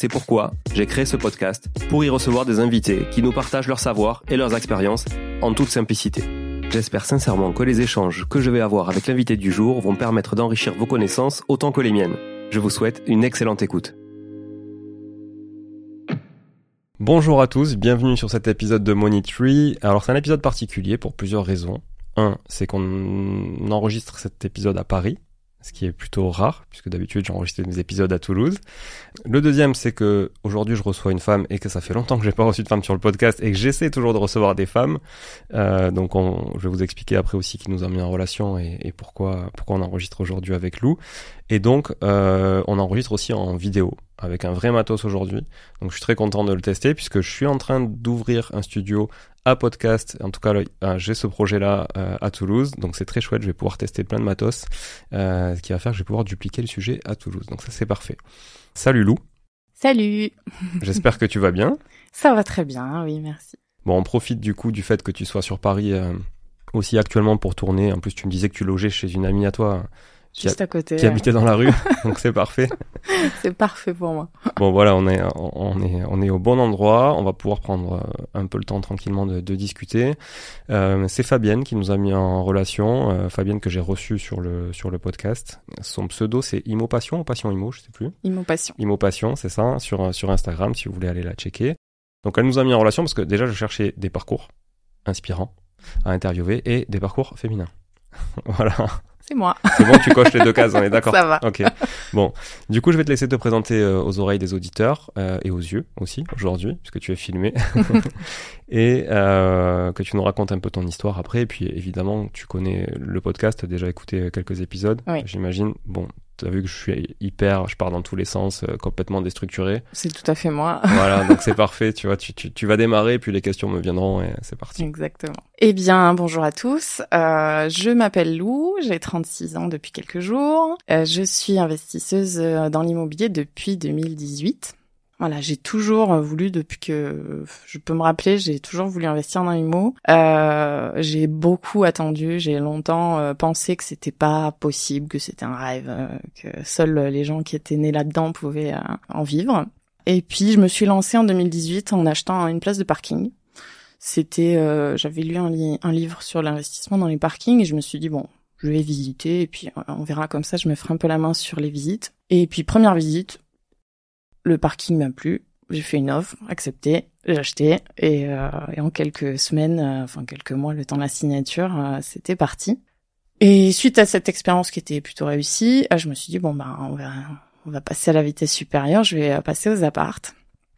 C'est pourquoi j'ai créé ce podcast pour y recevoir des invités qui nous partagent leur savoir et leurs expériences en toute simplicité. J'espère sincèrement que les échanges que je vais avoir avec l'invité du jour vont permettre d'enrichir vos connaissances autant que les miennes. Je vous souhaite une excellente écoute. Bonjour à tous, bienvenue sur cet épisode de Money Tree. Alors c'est un épisode particulier pour plusieurs raisons. Un, c'est qu'on enregistre cet épisode à Paris, ce qui est plutôt rare, puisque d'habitude j'enregistre mes épisodes à Toulouse. Le deuxième, c'est que aujourd'hui je reçois une femme et que ça fait longtemps que j'ai pas reçu de femme sur le podcast et que j'essaie toujours de recevoir des femmes. Euh, donc on, je vais vous expliquer après aussi qui nous a mis en relation et, et pourquoi pourquoi on enregistre aujourd'hui avec Lou. Et donc euh, on enregistre aussi en vidéo avec un vrai matos aujourd'hui. Donc je suis très content de le tester puisque je suis en train d'ouvrir un studio à podcast. En tout cas, euh, j'ai ce projet-là euh, à Toulouse, donc c'est très chouette. Je vais pouvoir tester plein de matos, euh, ce qui va faire que je vais pouvoir dupliquer le sujet à Toulouse. Donc ça, c'est parfait. Salut Lou. Salut. J'espère que tu vas bien. Ça va très bien, oui, merci. Bon, on profite du coup du fait que tu sois sur Paris aussi actuellement pour tourner. En plus, tu me disais que tu logeais chez une amie à toi Juste à côté. Qui habitait dans la rue, donc c'est parfait. c'est parfait pour moi. Bon voilà, on est on est on est au bon endroit. On va pouvoir prendre euh, un peu le temps tranquillement de, de discuter. Euh, c'est Fabienne qui nous a mis en relation. Euh, Fabienne que j'ai reçue sur le sur le podcast. Son pseudo c'est Imo Passion ou Passion Imo, je sais plus. Imo Passion. Imo Passion, c'est ça, sur sur Instagram si vous voulez aller la checker. Donc elle nous a mis en relation parce que déjà je cherchais des parcours inspirants à interviewer et des parcours féminins. voilà. C'est moi. C'est bon, tu coches les deux cases, on est d'accord Ça va. Ok. Bon, du coup, je vais te laisser te présenter euh, aux oreilles des auditeurs euh, et aux yeux aussi aujourd'hui, puisque tu es filmé, et euh, que tu nous racontes un peu ton histoire après. Et puis, évidemment, tu connais le podcast, déjà écouté quelques épisodes, oui. j'imagine. Bon, as vu que je suis hyper, je pars dans tous les sens, euh, complètement déstructuré. C'est tout à fait moi. voilà, donc c'est parfait, tu vois, tu, tu, tu, vas démarrer, puis les questions me viendront et c'est parti. Exactement. Eh bien, bonjour à tous. Euh, je m'appelle Lou, j'ai 36 ans depuis quelques jours. Euh, je suis investisseuse dans l'immobilier depuis 2018. Voilà, j'ai toujours voulu, depuis que je peux me rappeler, j'ai toujours voulu investir dans l'IMO. Euh, j'ai beaucoup attendu, j'ai longtemps euh, pensé que c'était pas possible, que c'était un rêve, euh, que seuls les gens qui étaient nés là-dedans pouvaient euh, en vivre. Et puis je me suis lancée en 2018 en achetant une place de parking. C'était, euh, j'avais lu un livre sur l'investissement dans les parkings et je me suis dit bon, je vais visiter et puis on verra comme ça, je me ferai un peu la main sur les visites. Et puis première visite, le parking m'a plu, j'ai fait une offre, accepté, j'ai acheté et, euh, en quelques semaines, euh, enfin quelques mois, le temps de la signature, euh, c'était parti. Et suite à cette expérience qui était plutôt réussie, je me suis dit bon ben on va on va passer à la vitesse supérieure, je vais passer aux appartes.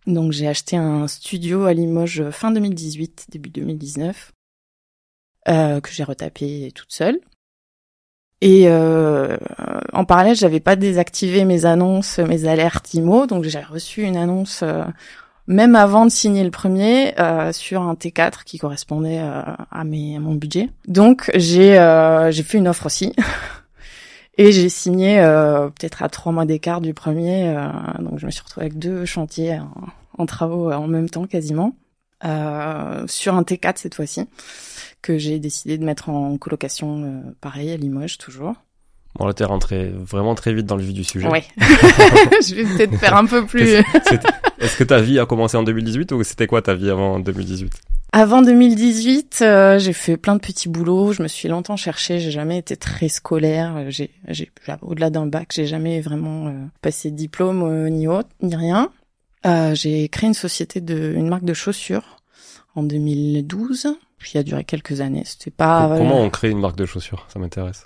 Donc j'ai acheté un studio à Limoges fin 2018, début 2019, que j'ai retapé toute seule. Et euh, en parallèle, j'avais pas désactivé mes annonces, mes alertes IMO, donc j'ai reçu une annonce euh, même avant de signer le premier euh, sur un T4 qui correspondait euh, à, mes, à mon budget. Donc j'ai euh, j'ai fait une offre aussi. Et j'ai signé peut-être à trois mois d'écart du premier, donc je me suis retrouvée avec deux chantiers en, en travaux en même temps quasiment, sur un T4 cette fois-ci que j'ai décidé de mettre en colocation, euh, pareil, à Limoges toujours. Bon, là, t'es rentré vraiment très vite dans le vif du sujet. Oui. je vais peut-être faire un peu plus. Est-ce que ta vie a commencé en 2018 ou c'était quoi ta vie avant 2018 avant 2018, euh, j'ai fait plein de petits boulots. Je me suis longtemps cherchée. J'ai jamais été très scolaire. J'ai, j'ai au-delà d'un bac, j'ai jamais vraiment euh, passé de diplôme euh, ni autre, ni rien. j'ai créé une société de, une marque de chaussures en 2012 puis il a duré quelques années. C'était pas. Comment on crée une marque de chaussures? Ça m'intéresse.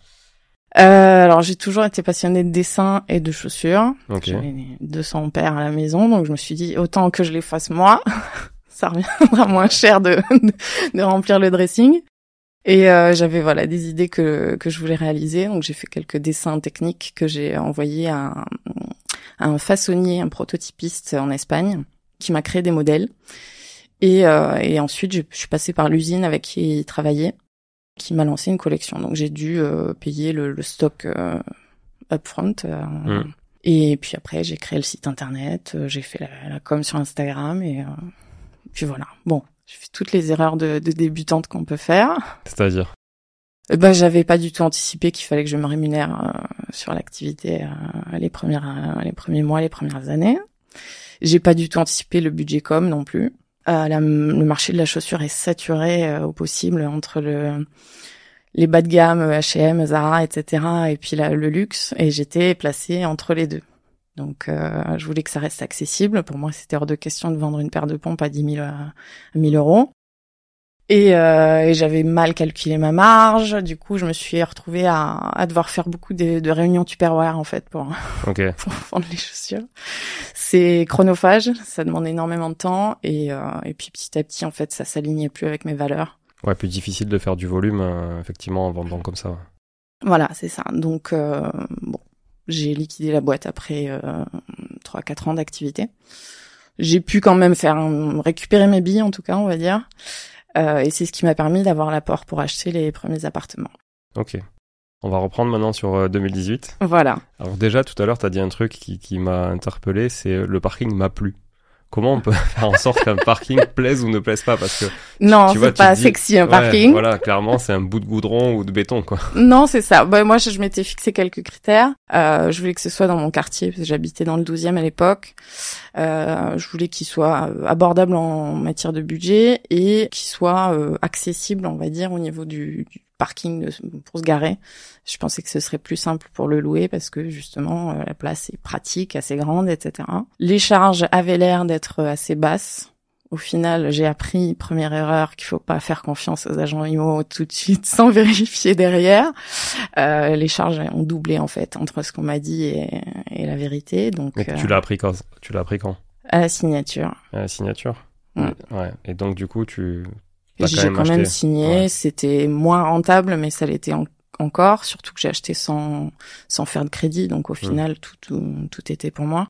Euh, alors j'ai toujours été passionnée de dessin et de chaussures. J'avais 200 paires à la maison, donc je me suis dit autant que je les fasse moi, ça reviendra moins cher de, de, remplir le dressing. Et euh, j'avais voilà des idées que que je voulais réaliser, donc j'ai fait quelques dessins techniques que j'ai envoyés à un, à un façonnier, un prototypiste en Espagne, qui m'a créé des modèles. Et, euh, et ensuite, je, suis passée par l'usine avec qui il travaillait, qui m'a lancé une collection. Donc j'ai dû euh, payer le, le stock euh, upfront. Euh, mm. Et puis après, j'ai créé le site internet, euh, j'ai fait la, la, com sur Instagram et puis voilà. Bon, j'ai fait toutes les erreurs de, de débutante qu'on peut faire. C'est-à-dire? Bah, j'avais pas du tout anticipé qu'il fallait que je me rémunère sur l'activité les premières les premiers mois, les premières années. J'ai pas du tout anticipé le budget com non plus. Euh, le marché de la chaussure est saturé euh, au possible entre le les bas de gamme H&M, Zara, etc. et puis le luxe et j'étais placée entre les deux. Donc euh, je voulais que ça reste accessible. Pour moi, c'était hors de question de vendre une paire de pompes à 10 000, à 1000 euros. Et, euh, et j'avais mal calculé ma marge. Du coup, je me suis retrouvée à, à devoir faire beaucoup de, de réunions Tupperware en fait pour, pour vendre les chaussures. C'est chronophage, ça demande énormément de temps et, euh, et puis petit à petit en fait ça s'alignait plus avec mes valeurs. Ouais, plus difficile de faire du volume euh, effectivement en vendant comme ça. Voilà, c'est ça. Donc euh, bon, j'ai liquidé la boîte après trois quatre ans d'activité. J'ai pu quand même faire récupérer mes billes en tout cas, on va dire. Euh, et c'est ce qui m'a permis d'avoir l'apport pour acheter les premiers appartements. Ok. On va reprendre maintenant sur 2018. Euh, voilà. Alors déjà, tout à l'heure, tu as dit un truc qui, qui m'a interpellé, c'est euh, le parking m'a plu comment on peut faire en sorte qu'un parking plaise ou ne plaise pas parce que non c'est pas sexy un parking. voilà clairement c'est un bout de goudron ou de béton quoi. Non c'est ça. Bah, moi je, je m'étais fixé quelques critères. Euh, je voulais que ce soit dans mon quartier parce que j'habitais dans le 12e à l'époque. Euh, je voulais qu'il soit abordable en matière de budget et qu'il soit euh, accessible on va dire au niveau du, du parking pour se garer. Je pensais que ce serait plus simple pour le louer parce que justement euh, la place est pratique, assez grande, etc. Les charges avaient l'air d'être assez basses. Au final, j'ai appris, première erreur, qu'il faut pas faire confiance aux agents IMO tout de suite sans vérifier derrière. Euh, les charges ont doublé en fait entre ce qu'on m'a dit et, et, la vérité. Donc, Mais tu l'as appris quand? Tu l'as appris quand? À la signature. À la signature? Ouais. Et donc du coup, tu j'ai quand même signé. C'était moins rentable, mais ça l'était encore. Surtout que j'ai acheté sans sans faire de crédit, donc au hmm. final tout, tout, tout était pour moi.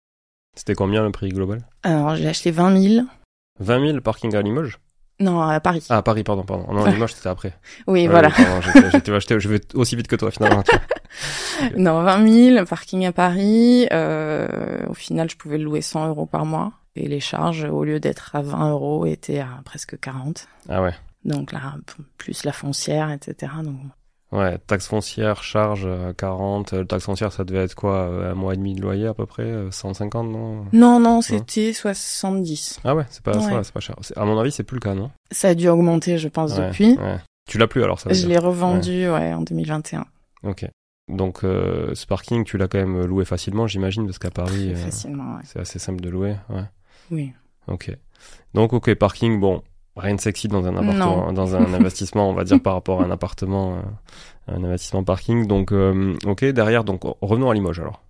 C'était combien le prix global? Alors j'ai acheté 20 000. 20 000 parking à Limoges? Non, à Paris. Ah, à Paris, pardon, pardon. Non, Limoges, c'était après. oui, voilà. J'étais acheté, je vais aussi vite que toi, finalement. non, 20 000, parking à Paris. Euh, au final, je pouvais le louer 100 euros par mois. Et les charges, au lieu d'être à 20 euros, étaient à presque 40. Ah ouais. Donc là, plus la foncière, etc. Donc... Ouais, taxe foncière, charge 40. Euh, taxe foncière, ça devait être quoi Un mois et demi de loyer à peu près 150, non? Non, non, c'était 70. Ah ouais, c'est pas, c'est pas cher. À mon avis, c'est plus le cas, non? Ça a dû augmenter, je pense, depuis. Ouais. Tu l'as plus alors, ça Je l'ai revendu, ouais. en 2021. Ok. Donc euh, ce parking, tu l'as quand même loué facilement, j'imagine, parce qu'à Paris, euh, c'est assez simple de louer. Ouais. Oui. Ok. Donc, ok, parking, bon, rien de sexy dans un appartement, dans un investissement, on va dire, par rapport à un appartement, euh, un investissement parking. Donc, euh, ok, derrière, donc, revenons à Limoges alors.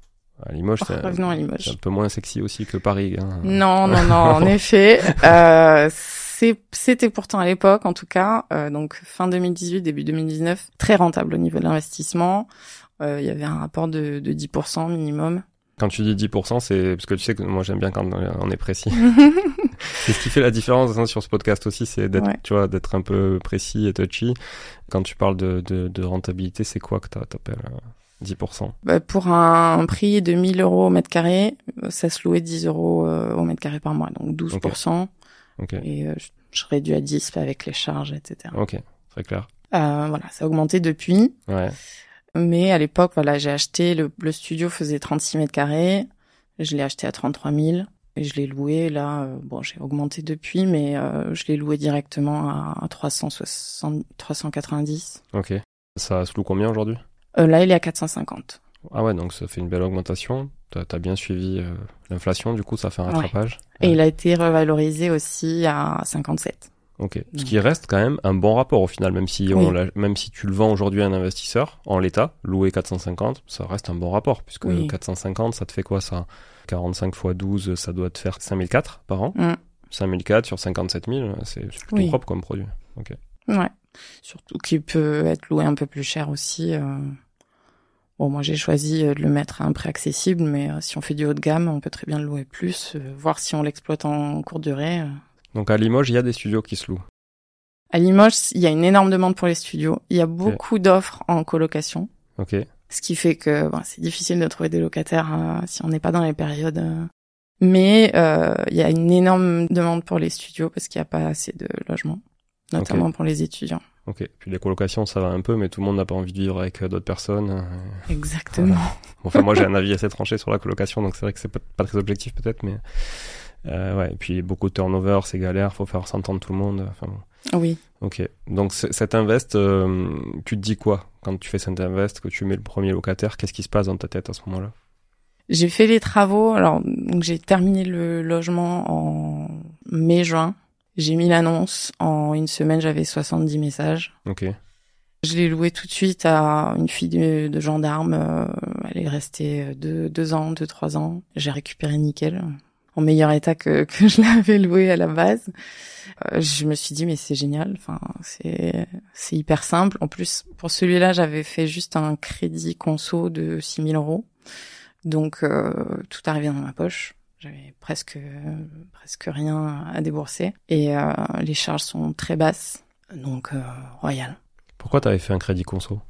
À Limoges, c'est un peu moins sexy aussi que Paris. Hein. Non, non, non, en effet. Euh, c'était pourtant à l'époque, en tout cas, euh, donc fin 2018, début 2019, très rentable au niveau de l'investissement. Euh, Il y avait un rapport de, de 10% minimum. Quand tu dis 10%, c'est parce que tu sais que moi j'aime bien quand on est précis. c'est ce qui fait la différence hein, sur ce podcast aussi, c'est d'être, Ouais. tu vois, d'être un peu précis et touchy. Quand tu parles de, de, de rentabilité, c'est quoi que t'a- t'appelles euh, 10% Bah, pour un prix de 1000 euros au mètre carré, euh, ça se louait 10 euros euh, au mètre carré par mois, donc 12%. Ok, Et euh, je, je réduis à 10 avec les charges, etc. ok, très clair. Euh, voilà, ça a augmenté depuis. Ouais, Mais à l'époque, voilà, j'ai acheté, le, le studio faisait 36 mètres carrés. Je l'ai acheté à 33 000. Et je l'ai loué, là, euh, bon, j'ai augmenté depuis, mais euh, je l'ai loué directement à, à 360, 390. ok. Ça se loue combien aujourd'hui? Euh, là, il est à 450. Ah ouais, donc ça fait une belle augmentation. T'as as bien suivi l'inflation, du coup ça fait un Ouais. rattrapage. Et il a été revalorisé aussi à 57. Ok. Ce Donc. qui reste quand même un bon rapport au final, même si on Oui. même si tu le vends aujourd'hui à un investisseur en l'état, loué 450, ça reste un bon rapport puisque Oui. 450, ça te fait quoi ça? 45 fois 12, ça doit te faire 5004 par an? Mm. 5004 sur 57 000, c'est plutôt Oui. propre comme produit. Ouais. Surtout qu'il peut être loué un peu plus cher aussi. euh. Bon, moi, j'ai choisi euh, de le mettre à un prix accessible, mais euh, si on fait du haut de gamme, on peut très bien le louer plus, euh, voir si on l'exploite en courte durée. Donc à Limoges, il y a des studios qui se louent. À Limoges, il y a une énorme demande pour les studios. Il y a beaucoup d'offres en colocation, Ok. ce qui fait que bon, c'est difficile de trouver des locataires euh, si on n'est pas dans les périodes. euh. Mais euh, il y a une énorme demande pour les studios parce qu'il n'y a pas assez de logements, notamment pour les étudiants. Ok. Puis les colocations, ça va un peu, mais tout le monde n'a pas envie de vivre avec d'autres personnes. euh. Exactement. Enfin, moi, j'ai un avis assez tranché sur la colocation, donc c'est vrai que c'est pas, pas très objectif peut-être, mais ouais. Et puis beaucoup de turnover, c'est galère, faut faire s'entendre tout le monde. Enfin bon. Oui. Ok. Donc cet invest, euh, tu te dis quoi quand tu fais cet invest, que tu mets le premier locataire? Qu'est-ce qui se passe dans ta tête à ce moment-là? J'ai fait les travaux. Alors, donc j'ai terminé le logement en mai-juin. J'ai mis l'annonce. En une semaine, j'avais 70 messages. Ok. Je l'ai loué tout de suite à une fille de, de gendarme. euh, elle est restée deux, deux ans, deux, trois ans. J'ai récupéré nickel, en meilleur état que, que je l'avais loué à la base. Euh, je me suis dit, mais c'est génial. Enfin, c'est, c'est hyper simple. En plus, pour celui-là, j'avais fait juste un crédit conso de 6000 euros. Donc, euh, tout arrivait dans ma poche. J'avais presque, presque rien à débourser. Et euh, les charges sont très basses. Donc, euh, royal. Pourquoi t'avais fait un crédit conso?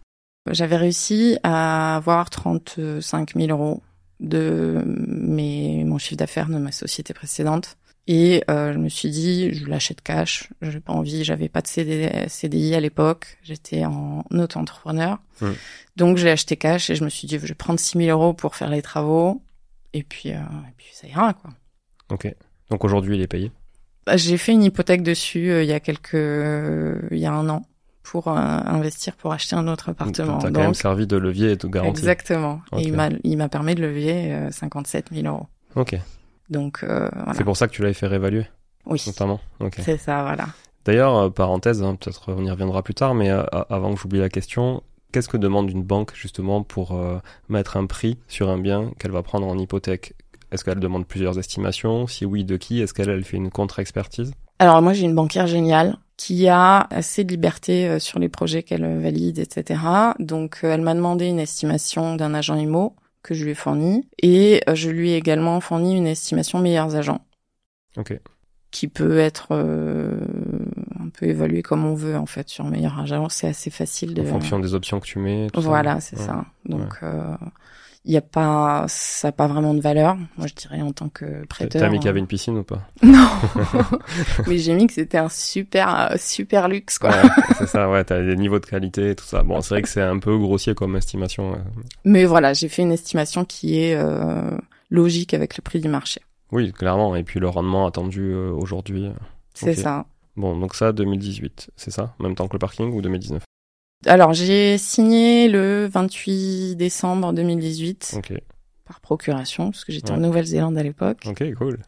J'avais réussi à avoir 35 000 euros de mes, mon chiffre d'affaires de ma société précédente. Et euh, je me suis dit, je l'achète cash. J'ai pas envie, j'avais pas de CD, CDI à l'époque. J'étais en auto-entrepreneur. Donc j'ai acheté cash et je me suis dit, je vais prendre 6 000 euros pour faire les travaux. Et puis, euh, et puis ça ira, quoi. Ok. Donc aujourd'hui, il est payé? Bah, J'ai fait une hypothèque dessus euh, il y a quelques, il y a un an pour euh, investir pour acheter un autre appartement. T'as quand même servi de levier et de garantie. Exactement. Et il m'a, il m'a permis de lever euh, 57 000 euros. Ok. Donc euh, voilà. C'est pour ça que tu l'avais fait réévaluer, Oui, notamment. Ok. c'est ça, voilà. D'ailleurs, euh, parenthèse, hein, peut-être on y reviendra plus tard, mais avant que j'oublie la question, qu'est-ce que demande une banque justement pour mettre un prix sur un bien qu'elle va prendre en hypothèque? Est-ce qu'elle demande plusieurs estimations? Si oui, de qui? Est-ce qu'elle elle fait une contre-expertise? Alors moi, j'ai une banquière géniale qui a assez de liberté euh, sur les projets qu'elle valide, etc. Donc euh, elle m'a demandé une estimation d'un agent IMO que je lui ai fourni et euh, je lui ai également fourni une estimation meilleurs agents Ok. qui peut être euh, un peu évaluée comme on veut en fait sur meilleurs agents. C'est assez facile de En fonction des options que tu mets. tout. Voilà, c'est Ouais. ça. Donc, euh, il y a pas, ça a pas vraiment de valeur. Moi, je dirais en tant que prêteur. t'as mis qu'il y avait une piscine ou pas Non. Mais j'ai mis que c'était un super, euh, super luxe, quoi. Ouais, c'est ça, ouais, t'as des niveaux de qualité et tout ça. Bon, c'est vrai que c'est un peu grossier comme estimation. Mais voilà, j'ai fait une estimation qui est euh, logique avec le prix du marché. Oui, clairement. Et puis le rendement attendu euh, aujourd'hui. C'est ça. Bon, donc ça, 2018, c'est ça? Même temps que le parking ou 2019 Alors, j'ai signé le 28 décembre 2018 Ok, par procuration, parce que j'étais en. Nouvelle-Zélande à l'époque. ok, cool.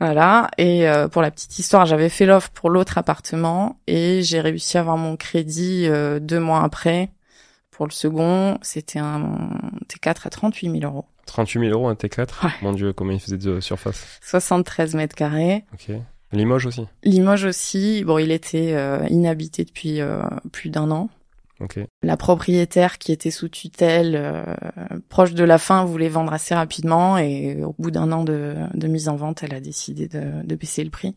Voilà. Et euh, pour la petite histoire, j'avais fait l'offre pour l'autre appartement et j'ai réussi à avoir mon crédit euh, deux mois après. Pour le second, c'était un T4 à 38 000 euros. 38 000 euros un T4 Ouais. Mon dieu, combien il faisait de surface? 73 mètres carrés. Ok. Limoges aussi? Limoges aussi. Bon, il était euh, inhabité depuis euh, plus d'un an. Ok. La propriétaire qui était sous tutelle, euh, proche de la fin, voulait vendre assez rapidement et au bout d'un an de, de, mise en vente, elle a décidé de, de baisser le prix.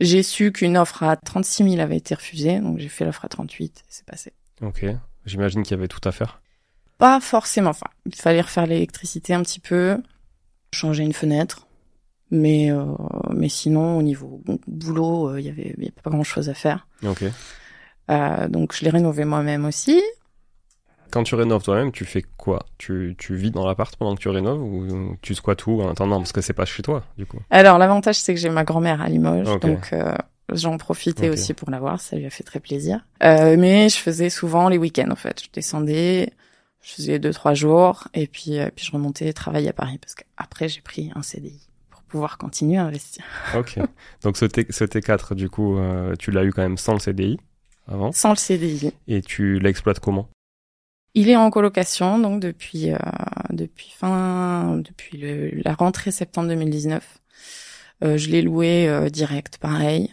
J'ai su qu'une offre à 36 000 avait été refusée, donc j'ai fait l'offre à 38 c'est passé. Ok. J'imagine qu'il y avait tout à faire. Pas forcément. Enfin, il fallait refaire l'électricité un petit peu, changer une fenêtre, mais euh, mais sinon au niveau boulot, euh, il y avait y avait pas grand chose à faire. Ok. Euh, donc je l'ai rénové moi-même aussi. Quand tu rénoves toi-même, tu fais quoi? Tu, tu vis dans l'appart pendant que tu rénoves ou tu squattes où en attendant? Parce que c'est pas chez toi du coup Alors l'avantage c'est que j'ai ma grand-mère à Limoges, donc euh, j'en profitais aussi pour la voir, ça lui a fait très plaisir. Euh, mais je faisais souvent les week-ends en fait. Je descendais, je faisais deux trois jours et puis euh, puis je remontais travailler à Paris parce qu'après j'ai pris un CDI pour pouvoir continuer à investir. Ok. Donc ce, T, ce T4 du coup, euh, tu l'as eu quand même sans le CDI avant? Sans le CDI. et tu l'exploites comment? Il est en colocation donc depuis euh, depuis fin depuis le, la rentrée septembre 2019. Euh, je l'ai loué euh, direct, pareil.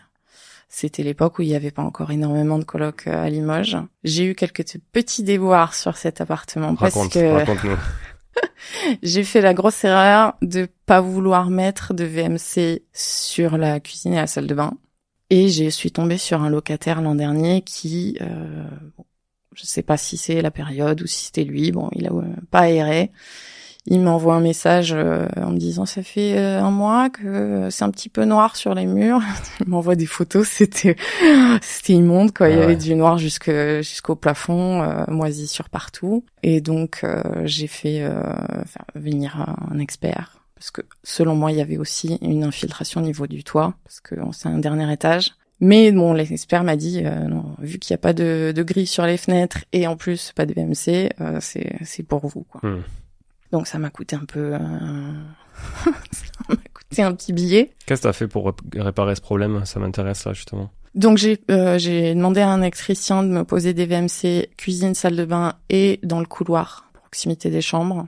C'était l'époque où il n'y avait pas encore énormément de colocs euh, à Limoges. J'ai eu quelques petits déboires sur cet appartement parce que j'ai fait la grosse erreur de pas vouloir mettre de VMC sur la cuisine et la salle de bain. Et je suis tombée sur un locataire l'an dernier qui, euh, bon, je sais pas si c'est la période ou si c'était lui, bon, il a euh, pas aéré. Il m'envoie un message euh, en me disant ça fait euh, un mois que c'est un petit peu noir sur les murs. il m'envoie des photos, c'était c'était immonde quoi. Il y Ah avait du noir jusque jusqu'au plafond, euh, moisissure partout. Et donc j'ai fait euh, venir un expert parce que selon moi il y avait aussi une infiltration au niveau du toit parce que c'est un dernier étage. Mais bon, l'expert m'a dit, euh, non, vu qu'il n'y a pas de, de grille sur les fenêtres et en plus pas de VMC, euh, c'est pour vous quoi. Hmm. Donc ça m'a coûté un peu, euh, ça m'a coûté un petit billet. Qu'est-ce que t'as fait pour rép- réparer ce problème? Ça m'intéresse là justement. Donc j'ai euh, j'ai demandé à un électricien de me poser des VMC cuisine, salle de bain et dans le couloir, proximité des chambres.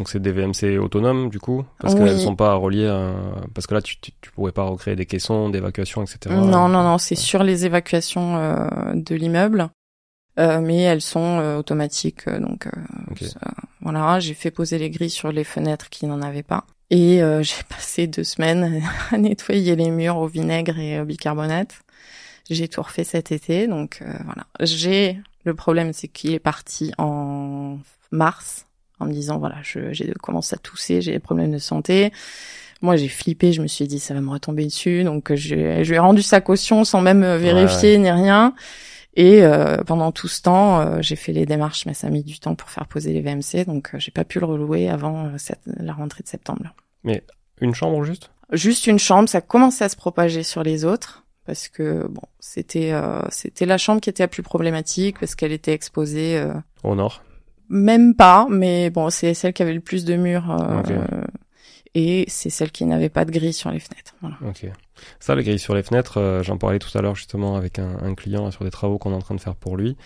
Donc c'est des VMC autonomes du coup parce Oui. qu'elles sont pas reliées à... parce que là tu, tu, tu pourrais pas recréer des caissons d'évacuation etc. Non, non, non, c'est sur les évacuations euh, de l'immeuble, Euh, mais elles sont euh, automatiques. euh, donc euh, Ok. ça- voilà, j'ai fait poser les grilles sur les fenêtres qui n'en avaient pas. Et euh, j'ai passé deux semaines à nettoyer les murs au vinaigre et au bicarbonate. J'ai tout refait cet été, donc euh, voilà. J'ai le problème, c'est qu'il est parti en mars en me disant voilà, je j'ai commencé à tousser, j'ai des problèmes de santé. Moi, j'ai flippé, je me suis dit ça va me retomber dessus, donc je, je lui ai rendu sa caution sans même euh, vérifier ni rien. Et euh, pendant tout ce temps, euh, j'ai fait les démarches, mais ça a mis du temps pour faire poser les VMC, donc euh, j'ai pas pu le relouer avant cette- la rentrée de septembre. Une chambre juste? Juste une chambre, ça commençait à se propager sur les autres parce que bon, c'était euh, c'était la chambre qui était la plus problématique parce qu'elle était exposée euh, au nord. Même pas, mais bon, c'est celle qui avait le plus de murs euh, et c'est celle qui n'avait pas de grille sur les fenêtres. Voilà. Ok. Ça, les grilles sur les fenêtres, euh, j'en parlais tout à l'heure justement avec un, un client là, sur des travaux qu'on est en train de faire pour lui.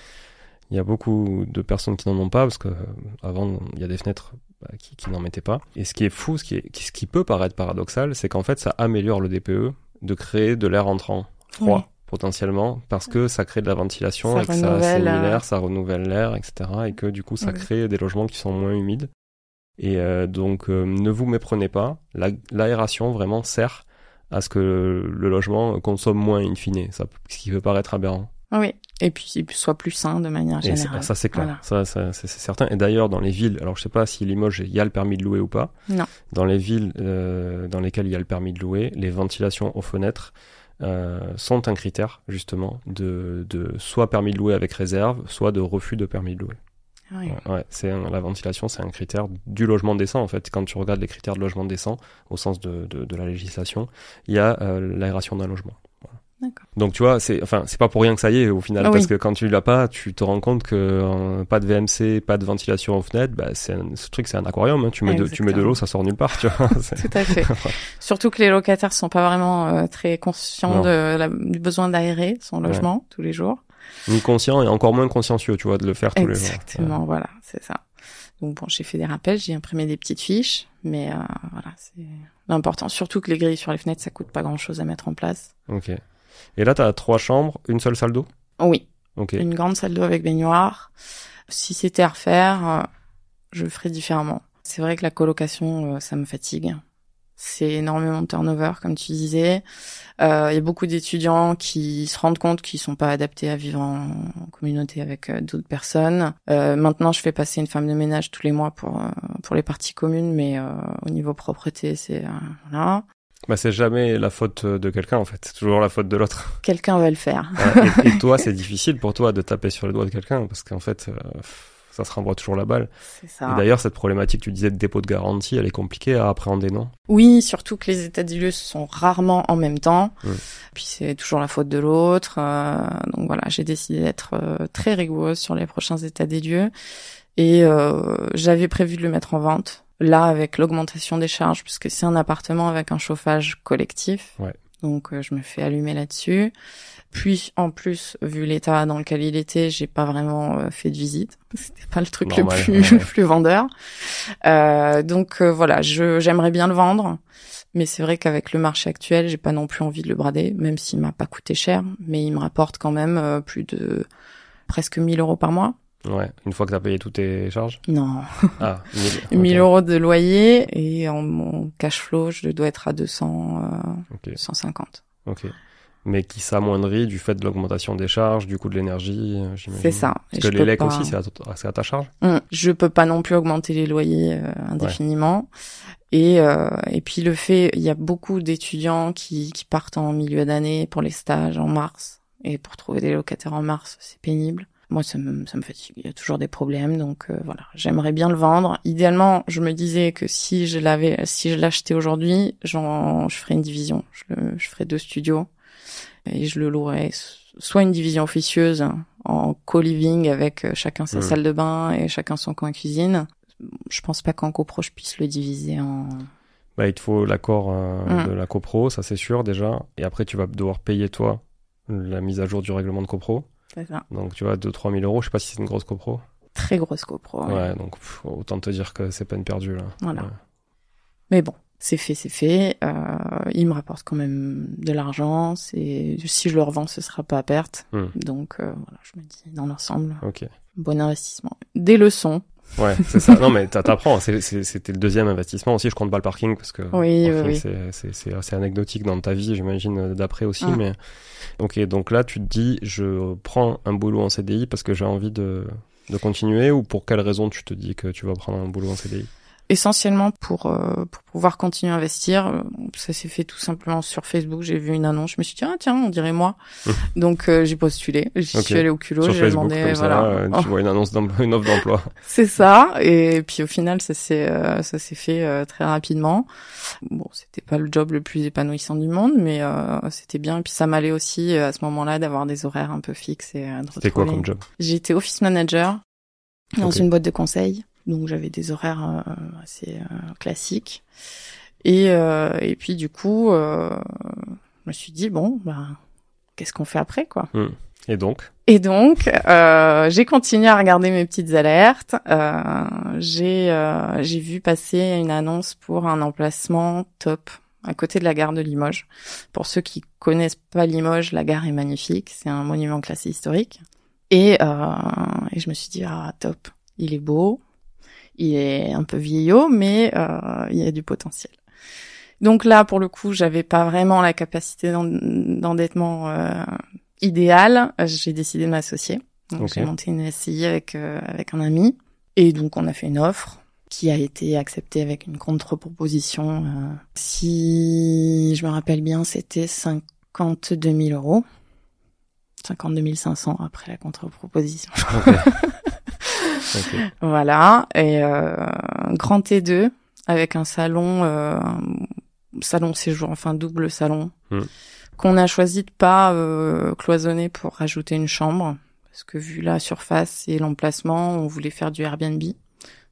Il y a beaucoup de personnes qui n'en ont pas parce que euh, avant il y a des fenêtres bah, qui, qui n'en mettaient pas. Et ce qui est fou, ce qui, est, qui- ce qui peut paraître paradoxal, c'est qu'en fait ça améliore le DPE de créer de l'air entrant froid Oui. Potentiellement parce que ça crée de la ventilation Ça et que ça renouvelle, assainit euh, l'air, ça renouvelle l'air, etc. Et que du coup ça Oui. crée des logements qui sont moins humides. Et euh, donc euh, ne vous méprenez pas, La- l'aération vraiment sert à ce que le logement consomme moins in fine, ça, ce qui peut paraître aberrant. Oui. Et puis soit plus sain de manière Et générale. ça c'est clair, Voilà. ça, ça, c'est certain. Et d'ailleurs dans les villes, alors je sais pas si Limoges il y a le permis de louer ou pas. Non. Dans les villes euh, dans lesquelles il y a le permis de louer, les ventilations aux fenêtres sont un critère justement de, de soit permis de louer avec réserve, soit de refus de permis de louer. Oui. Ouais, ouais, c'est la ventilation, c'est un critère du logement décent en fait. Quand tu regardes les critères de logement décent au sens de, de, de la législation, il y a euh, l'aération d'un logement. Donc tu vois, c'est enfin c'est pas pour rien que ça y est au final Ah parce oui. que quand tu l'as pas, tu te rends compte que euh, pas de VMC, pas de ventilation aux fenêtres, bah c'est un- ce truc c'est un aquarium. Hein. Tu mets de tu mets de l'eau, ça sort nulle part. Tu vois. Tout à fait. Surtout que les locataires sont pas vraiment euh, très conscients de la- du besoin d'aérer son logement tous les jours. Ni conscient et encore moins consciencieux, tu vois, de le faire tous les jours. Exactement, voilà, c'est ça. Donc bon, j'ai fait des rappels, j'ai imprimé des petites fiches, mais euh, voilà, c'est l'important. Surtout que les grilles sur les fenêtres, ça coûte pas grand-chose à mettre en place. Ok. Et là, t'as trois chambres, une seule salle d'eau? Oui, Ok. Une grande salle d'eau avec baignoire. Si c'était à refaire, euh, je le ferais différemment. C'est vrai que la colocation, euh, ça me fatigue. C'est énormément de turnover, comme tu disais. Euh, Il y a beaucoup d'étudiants qui se rendent compte qu'ils sont pas adaptés à vivre en, communauté avec euh, d'autres personnes. Euh, maintenant, je fais passer une femme de ménage tous les mois pour euh, pour les parties communes, mais euh, au niveau propreté, c'est euh, voilà. Bah, c'est jamais la faute de quelqu'un, en fait. C'est toujours la faute de l'autre. Quelqu'un va le faire. et, et toi, c'est difficile pour toi de taper sur les doigts de quelqu'un parce qu'en fait, euh, ça se renvoie toujours la balle. C'est Et d'ailleurs, cette problématique, tu disais de dépôt de garantie, elle est compliquée à appréhender, non? Oui, surtout que les états des lieux sont rarement en même temps. Mm. Puis c'est toujours la faute de l'autre. euh, donc voilà, j'ai décidé d'être euh, très rigoureuse sur les prochains états des lieux. Et j'avais prévu de le mettre en vente. Là, avec l'augmentation des charges, puisque c'est un appartement avec un chauffage collectif. Ouais. Donc euh, je me fais allumer là-dessus. Puis en plus, vu l'état dans lequel il était, j'ai pas vraiment euh, fait de visite. C'était pas le truc Normal, le plus ouais. le plus vendeur. Euh, donc euh, voilà, je j'aimerais bien le vendre, mais c'est vrai qu'avec le marché actuel, j'ai pas non plus envie de le brader, même s'il m'a pas coûté cher, mais il me rapporte quand même euh, plus de presque 1000 euros par mois. Ouais, une fois que t'as payé toutes tes charges Non, Ah, 1000, 1000 ok. euros de loyer et en mon cash flow, je dois être à 200, euh, Ok, 150. ok. Mais qui s'amoindrit du fait de l'augmentation des charges, du coût de l'énergie, euh, j'imagine. C'est ça. Et Parce je que lecs pas- aussi, c'est à, ta- c'est à ta charge Hum, Je peux pas non plus augmenter les loyers euh, indéfiniment. Et, euh, et puis le fait, il y a beaucoup d'étudiants qui, qui partent en milieu d'année pour les stages en mars. Et pour trouver des locataires en mars, c'est pénible. Moi, ça me, ça me fatigue. Il y a toujours des problèmes. Donc euh, voilà, j'aimerais bien le vendre. Idéalement, je me disais que si je l'avais, si je l'achetais aujourd'hui, j'en, je ferais une division. Je, le- je ferais deux studios et je le louerais soit une division officieuse en co-living avec euh, chacun sa Mhm. salle de bain et chacun son coin cuisine. Je pense pas qu'en copro je puisse le diviser en. Bah, il te faut l'accord euh, Mm. de la copro, ça c'est sûr déjà. Et après, tu vas devoir payer toi la mise à jour du règlement de copro. C'est ça. Donc, tu vois, 2-3 000 euros. Je sais pas si c'est une grosse copro. Très grosse copro. Ouais, ouais. donc pff, autant te dire que c'est peine perdue là. Voilà. Ouais. Mais bon, c'est fait, c'est fait. Euh, il me rapporte quand même de l'argent. C'est si je le revends, ce sera pas à perte. Mm. Donc euh, voilà, je me dis dans l'ensemble, bon investissement. Des leçons. Ouais, c'est ça. Non, mais t'a- t'apprends. C'était le deuxième investissement aussi. Je compte pas le parking parce que Oui, oui, oui. c'est- c'est c'est assez anecdotique dans ta vie, j'imagine euh, d'après aussi. Mais ok, donc là, tu te dis, je prends un boulot en CDI parce que j'ai envie de de continuer ou pour quelle raison tu te dis que tu vas prendre un boulot en CDI essentiellement pour euh, pour pouvoir continuer à investir. Euh, Ça s'est fait tout simplement sur Facebook. J'ai vu une annonce, je me suis dit ah tiens on dirait moi. Donc euh, j'ai postulé, j'y suis allée au culot, j'ai Facebook demandé comme voilà. ça, euh, tu vois une annonce d'emploi, une offre d'emploi. C'est ça. Et puis au final ça s'est euh, ça s'est fait euh, très rapidement. Bon c'était pas le job le plus épanouissant du monde, mais euh, c'était bien. Et puis ça m'allait aussi euh, à ce moment-là d'avoir des horaires un peu fixes et euh, de C'était quoi comme job? J'étais office manager dans une boîte de conseil, donc j'avais des horaires euh, assez euh, classiques. Et euh, et puis du coup, euh, je me suis dit bon, bah qu'est-ce qu'on fait après quoi? Et donc? Et donc euh, j'ai continué à regarder mes petites alertes. Euh, j'ai euh, j'ai vu passer une annonce pour un emplacement top à côté de la gare de Limoges. Pour ceux qui connaissent pas Limoges, la gare est magnifique, c'est un monument classé historique. Et, euh, et je me suis dit, ah top, il est beau, il est un peu vieillot, mais euh, il y a du potentiel. Donc là, pour le coup, j'avais pas vraiment la capacité d'en- d'endettement euh, idéale. J'ai décidé de m'associer. Donc j'ai monté une SCI avec euh, avec un ami, et donc on a fait une offre qui a été acceptée avec une contre-proposition. euh, si je me rappelle bien, c'était 52 000 euros. 52 500 après la contre-proposition. Voilà, et euh, grand T2 avec un salon, euh, salon séjour, enfin double salon, Hmm. qu'on a choisi de pas euh, cloisonner pour rajouter une chambre, parce que vu la surface et l'emplacement, on voulait faire du Airbnb.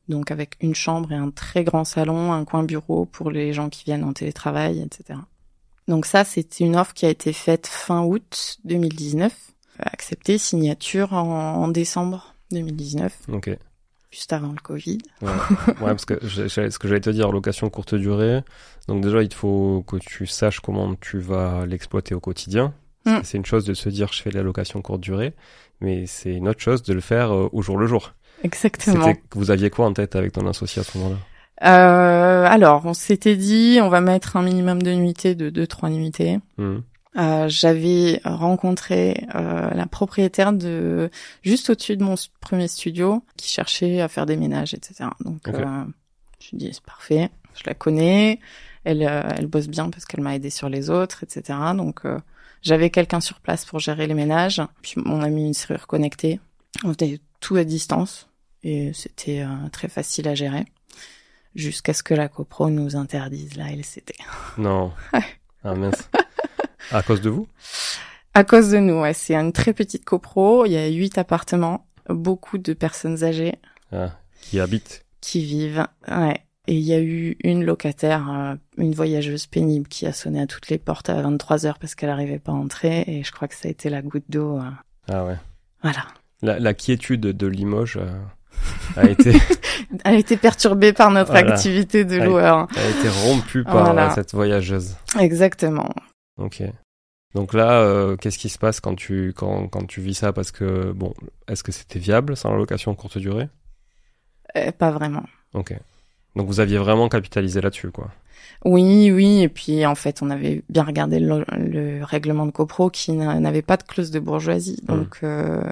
Donc avec une chambre et un très grand salon, un coin bureau pour les gens qui viennent en télétravail, etc. Donc ça, c'était une offre qui a été faite fin août 2019, acceptée, signature en, en décembre 2019, Ok. juste avant le Covid. Ouais, ouais parce que ce que j'allais te dire, location courte durée. Donc déjà, il faut que tu saches comment tu vas l'exploiter au quotidien. Mm. C'est une chose de se dire je fais de la location courte durée, mais c'est une autre chose de le faire euh, au jour le jour. Exactement. Vous aviez quoi en tête avec ton associé à ce moment-là? Euh, alors, on s'était dit, on va mettre un minimum de nuitées de 2-3 nuitées. Euh, j'avais rencontré euh, la propriétaire de juste au-dessus de mon premier studio qui cherchait à faire des ménages, etc. Donc, euh, je me suis dit c'est parfait, je la connais, elle, euh, elle bosse bien parce qu'elle m'a aidé sur les autres, etc. Donc, j'avais quelqu'un sur place pour gérer les ménages. Puis, on a mis une serrure connectée. On faisait tout à distance et c'était très facile à gérer jusqu'à ce que la copro nous interdise la LCT. Non. Ah mince. À cause de vous? À cause de nous, ouais. C'est une très petite copro. Il y a huit appartements, beaucoup de personnes âgées ah, Qui habite qui vivent. Ouais. Et il y a eu une locataire, euh, une voyageuse pénible qui a sonné à toutes les portes à 23 heures parce qu'elle n'arrivait pas à entrer. Et je crois que ça a été la goutte d'eau. euh, Ah ouais. Voilà. La, la quiétude de Limoges euh, a été a été perturbée par notre Voilà. activité de loueur. a été rompue par Voilà. euh, cette voyageuse. Exactement. Ok. Donc là, euh, qu'est-ce qui se passe quand tu quand quand tu vis ça? Parce que bon, est-ce que c'était viable sans la location courte durée? Euh, pas vraiment. Ok. Donc vous aviez vraiment capitalisé là-dessus, quoi. Oui, oui, et puis en fait, on avait bien regardé le, le règlement de copro qui n'a- n'avait pas de clause de bourgeoisie, donc euh,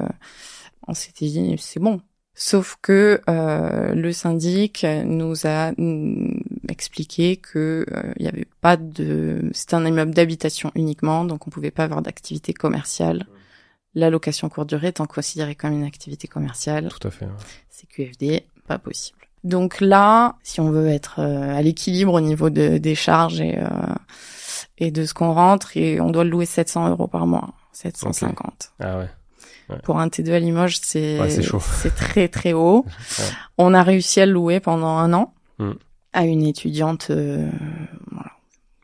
on s'était dit c'est bon. Sauf que euh, le syndic nous a mm, expliqué que euh, il y avait pas de, c'était un immeuble d'habitation uniquement, donc on pouvait pas avoir d'activité commerciale. La location courte durée étant considérée comme une activité commerciale, Tout à fait. ouais. c'est QFD, pas possible. Donc là, si on veut être euh, à l'équilibre au niveau de, des charges et, euh, et de ce qu'on rentre, et on doit le louer 700 euros par mois, 750. Ah ouais. Pour un T2 à Limoges, c'est Ouais, très très haut. Ouais. On a réussi à le louer pendant un an Mm. à une étudiante euh, voilà,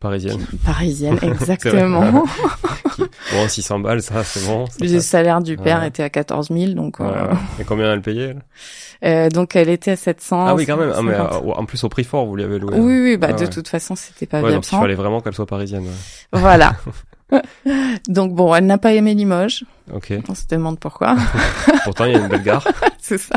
Parisienne. parisienne, exactement. Bon, 600 balles, ça, c'est bon. Le salaire du père était à 14 000, donc euh. Et combien elle payait elle? Euh, donc elle était à 700. Ah oui, quand même. Ah, mais 50. euh, en plus au prix fort, vous lui avez loué. Oui, oui, bah Ah de ouais. toute façon, c'était pas Ouais, viable donc il fallait vraiment qu'elle soit parisienne. ouais. Voilà. Donc bon, elle n'a pas aimé Limoges. Ok. On se demande pourquoi. Pourtant, il y a une belle gare. c'est ça.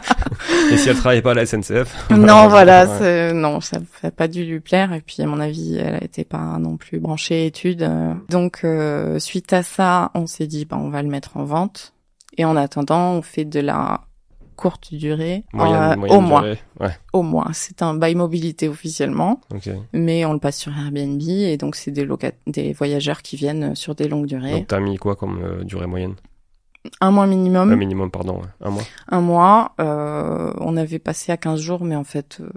Et si elle travaillait pas à la SNCF non, voilà, c'est- non, ça n'a pas dû lui plaire. Et puis, à mon avis, elle était pas non plus branchée études. Donc, euh, suite à ça, on s'est dit, bah, on va le mettre en vente. Et en attendant, on fait de la courte durée, Moyenne, euh, moyenne au mois. durée. Ouais. Au mois. C'est un bail mobilité officiellement, Ok. mais on le passe sur Airbnb et donc c'est des voyageurs qui viennent sur des longues durées. Donc t'as mis quoi comme euh, durée moyenne? Un mois minimum. Un minimum, pardon. ouais. Un mois. un mois. Euh, on avait passé à 15 jours, mais en fait, euh,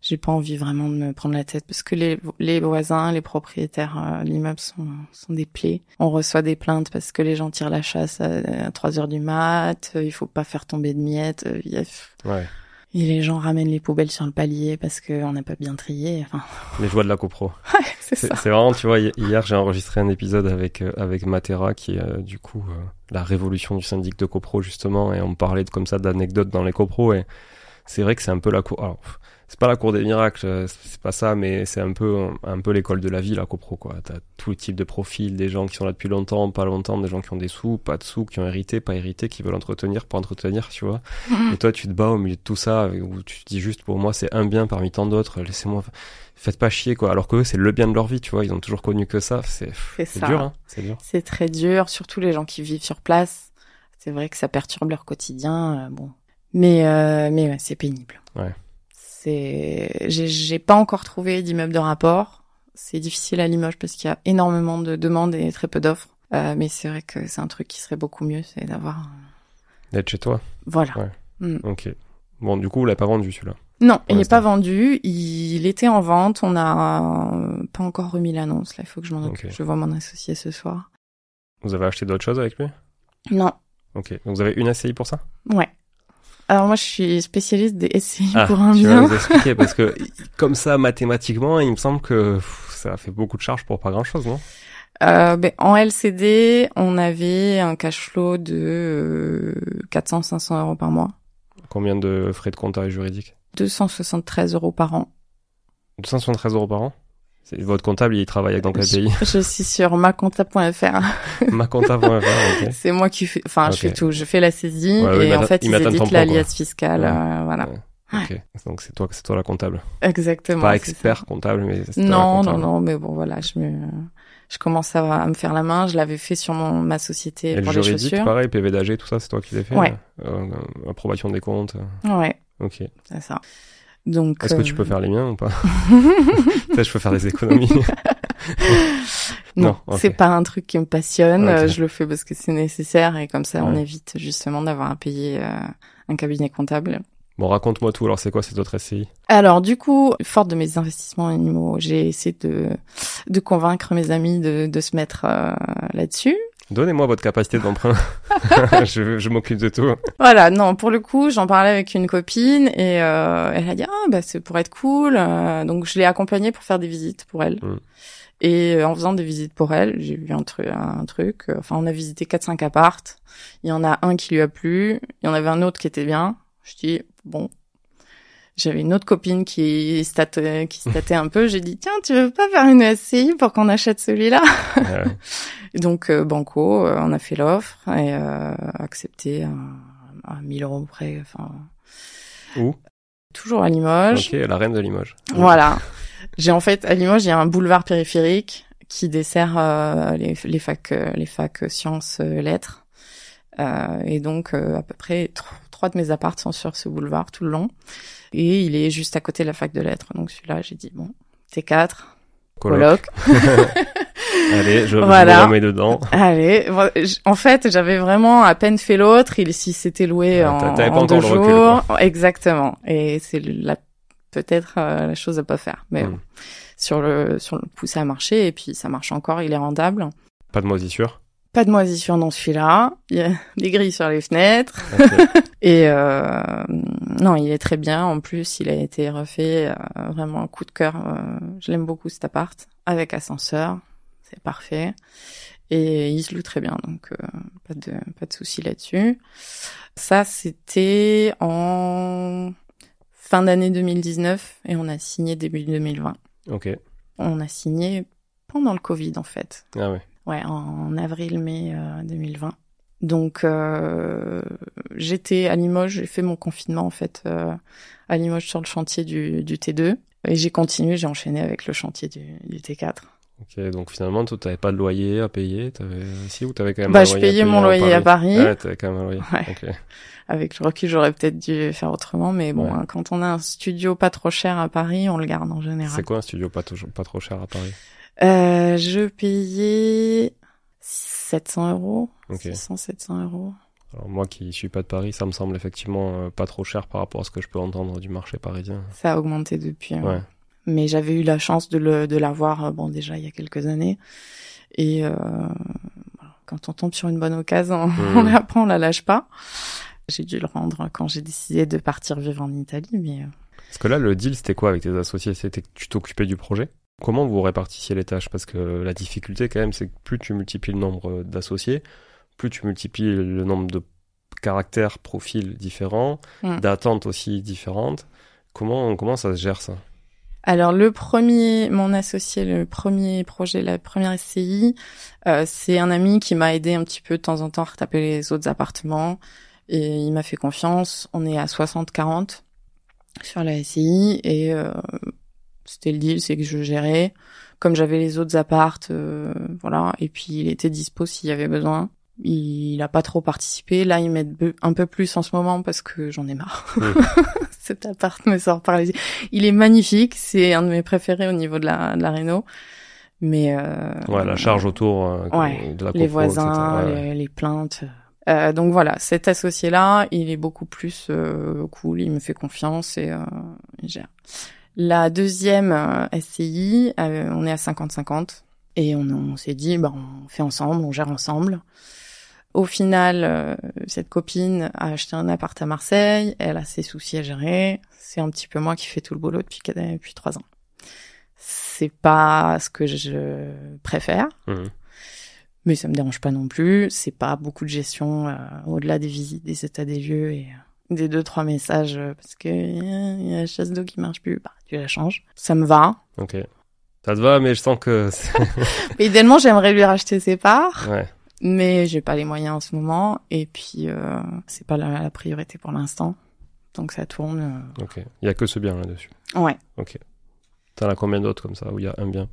j'ai pas envie vraiment de me prendre la tête parce que les, les voisins, les propriétaires euh, l'immeuble sont, sont des plaies. On reçoit des plaintes parce que les gens tirent la chasse à, à 3 heures du mat. euh, il faut pas faire tomber de miettes. euh, Ouais. Et les gens ramènent les poubelles sur le palier parce qu'on n'a pas bien trié. Enfin, Les joies de la copro. c'est C'est ça. c'est vraiment, tu vois, hi- hier j'ai enregistré un épisode avec euh, avec Matera qui est euh, du coup euh, la révolution du syndic de copro justement et on parlait de, comme ça d'anecdotes dans les copros et c'est vrai que c'est un peu la cour. Alors, c'est pas la cour des miracles, euh, c'est pas ça, mais c'est un peu un peu l'école de la vie la copro quoi. T'as tout le type de profil, des gens qui sont là depuis longtemps, pas longtemps, des gens qui ont des sous, pas de sous, qui ont hérité, pas hérité, qui veulent entretenir, pas entretenir, tu vois. Et toi, tu te bats au milieu de tout ça, où tu te dis juste, pour moi, c'est un bien parmi tant d'autres, laissez-moi, faites pas chier, quoi. Alors que eux, c'est le bien de leur vie, tu vois, ils ont toujours connu que ça, c'est, C'est dur, hein, c'est dur. C'est très dur, surtout les gens qui vivent sur place. C'est vrai que ça perturbe leur quotidien. euh, bon, mais euh, mais ouais, c'est pénible. Ouais. C'est j'ai pas encore trouvé d'immeuble de rapport. C'est difficile à Limoges parce qu'il y a énormément de demandes et très peu d'offres. Euh, mais c'est vrai que c'est un truc qui serait beaucoup mieux, c'est d'avoir D'être chez toi. voilà. Ouais. Mm. Ok. Bon, du coup, vous l'avez pas vendu, celui-là. Non, il n'est pas vendu. Il était en vente. On a euh, pas encore remis l'annonce. Là, il faut que je m'en occupe. Je vois mon associé ce soir. Vous avez acheté d'autres choses avec lui? Non, Ok. Donc, vous avez une SCI pour ça? ouais. Alors moi, je suis spécialiste des SCI Ah, pour un tu vas bien. nous expliquer, parce que, comme ça, mathématiquement, il me semble que pff, ça fait beaucoup de charges pour pas grand chose, non? Euh, ben, en LCD, on avait un cash flow de 400-500 euros par mois, Combien de frais de comptage juridique? 273 euros par an. 273 euros par an? Votre comptable, il travaille dans quel pays Je suis sur macomptable.fr. macomptable.fr, ok. C'est moi qui fais, enfin, je fais tout. Je fais la saisie Ouais, et il en fait, il ils éditent ton la plan, quoi. liasse fiscale. Ouais. euh, voilà. Ouais. Ok. Donc c'est toi, c'est toi la comptable. Exactement. Pas ça. expert comptable, mais c'est Non, non, non, mais bon, voilà, je me, je commence à, à me faire la main. Je l'avais fait sur mon, ma société Et le pour les juridique, chaussures. pareil, PV d'AG, tout ça, c'est toi qui l'as fait Ouais. euh, euh, Approbation des comptes. Ouais, Ok. c'est ça. Donc. Est-ce que euh, tu peux faire les miens ou pas je peux faire des économies. Non, Non, c'est pas un truc qui me passionne. Euh, Je le fais parce que c'est nécessaire et comme ça, on évite justement d'avoir à payer euh, un cabinet comptable. Bon, raconte-moi tout. Alors, c'est quoi cette autre SCI Alors du coup, forte de mes investissements animaux, j'ai essayé de de convaincre mes amis de de se mettre euh, là-dessus. Donnez-moi votre capacité d'emprunt. je je m'occupe de tout. Voilà, non, pour le coup, j'en parlais avec une copine et euh, elle a dit ah bah c'est pour être cool. euh, donc je l'ai accompagnée pour faire des visites pour elle. Mm. Et euh, en faisant des visites pour elle, j'ai vu un truc, un truc. euh, Enfin, on a visité quatre cinq appartes. Il y en a un qui lui a plu. Il y en avait un autre qui était bien. Je dis bon. J'avais une autre copine qui statait, qui statait un peu. J'ai dit tiens, tu veux pas faire une SCI pour qu'on achète celui-là Euh, et donc euh, Banco, euh, on a fait l'offre et euh, accepté à, à 1000 euros près. Enfin, où? Toujours à Limoges. Ok, la reine de Limoges. Voilà. J'ai en fait à Limoges, il y a un boulevard périphérique qui dessert euh, les, les facs, euh, les facs sciences euh, lettres. Euh, et donc euh, à peu près tro- trois de mes apparts sont sur ce boulevard tout le long. Et il est juste à côté de la fac de lettres. Donc celui-là, j'ai dit bon, T4, Coloc. coloc. Allez, je, Voilà. je me remets dedans. Allez, en fait, j'avais vraiment à peine fait l'autre. Il s'y s'était loué Ouais, en, pas en deux recul, jours. Exactement. Et c'est la peut-être euh, la chose à pas faire. Mais Mm. bon, sur le sur le coup, ça a marché et puis ça marche encore. Il est rentable. Pas de moisissure. Pas de moisissure dans celui-là. Il y a des grilles sur les fenêtres. Et euh, non, il est très bien. En plus, il a été refait euh, vraiment un coup de cœur. euh, je l'aime beaucoup cet appart avec ascenseur, c'est parfait. Et il se loue très bien, donc euh, pas de pas de souci là-dessus. Ça, c'était en fin d'année 2019 et on a signé début 2020. ok. On a signé pendant le Covid en fait. Ah ouais. Ouais, en avril-mai euh, 2020. Donc euh, j'étais à Limoges, j'ai fait mon confinement en fait euh, à Limoges sur le chantier du, du T2 et j'ai continué, j'ai enchaîné avec le chantier du, du T4. Ok, donc finalement, toi, t'avais pas de loyer à payer, t'avais, si, ou t'avais quand même Bah un je à payais payer mon loyer à Paris. Ouais, t'avais quand même un loyer. Ouais. Ok. Avec le recul, j'aurais peut-être dû faire autrement, mais bon, Ouais. hein, quand on a un studio pas trop cher à Paris, on le garde en général. C'est quoi un studio pas, pas trop cher à Paris? Euh, je payais 700 euros, Ok. 600, 700 euros. Alors moi qui suis pas de Paris, ça me semble effectivement euh, pas trop cher par rapport à ce que je peux entendre du marché parisien. Ça a augmenté depuis. hein. Ouais. Mais j'avais eu la chance de le de l'avoir euh, bon déjà il y a quelques années. Et euh, quand on tombe sur une bonne occasion, on la prend, on la lâche pas. J'ai dû le rendre quand j'ai décidé de partir vivre en Italie, mais Parce que là, le deal, c'était quoi avec tes associés? C'était que tu t'occupais du projet? Comment vous répartissiez les tâches? Parce que la difficulté, quand même, c'est que plus tu multiplies le nombre d'associés, plus tu multiplies le nombre de caractères, profils différents, Mm. d'attentes aussi différentes. Comment, comment ça se gère, ça? Alors le premier, mon associé, le premier projet, la première SCI, euh, c'est un ami qui m'a aidé un petit peu de temps en temps à retaper les autres appartements et il m'a fait confiance. On est à 60-40 sur la SCI et euh, c'était le deal, c'est que je gérais. Comme j'avais les autres appartes, euh, voilà, et puis il était dispo s'il y avait besoin. Il a pas trop participé. Là, il m'aide un peu plus en ce moment parce que j'en ai marre. Mm. Cet appart me sort par les yeux. Il est magnifique, c'est un de mes préférés au niveau de la, de la réno. Mais euh, Ouais, la charge autour euh, Ouais, de la les voisins, etc. Les, les plaintes. Euh, donc voilà, cet associé-là, il est beaucoup plus euh, cool, il me fait confiance et euh, il gère. La deuxième euh, SCI, euh, on est à 50-50 et on, on s'est dit, bah, on fait ensemble, on gère ensemble. Au final, euh, cette copine a acheté un appart à Marseille, elle a ses soucis à gérer. C'est un petit peu moi qui fais tout le boulot depuis, depuis trois ans. C'est pas ce que je préfère, Mhm. mais ça me dérange pas non plus. C'est pas beaucoup de gestion euh, au-delà des visites, des états des lieux et des deux trois messages euh, parce que il y a la chasse d'eau qui marche plus, bah tu la changes. Ça me va. Ok. Ça te va, mais je sens que. Mais idéalement, j'aimerais lui racheter ses parts, ouais. mais j'ai pas les moyens en ce moment. Et puis, euh, c'est pas la, la priorité pour l'instant. Donc ça tourne. euh, Ok. Il y a que ce bien là-dessus. Ouais. Ok. T'en as combien d'autres comme ça où il y a un bien?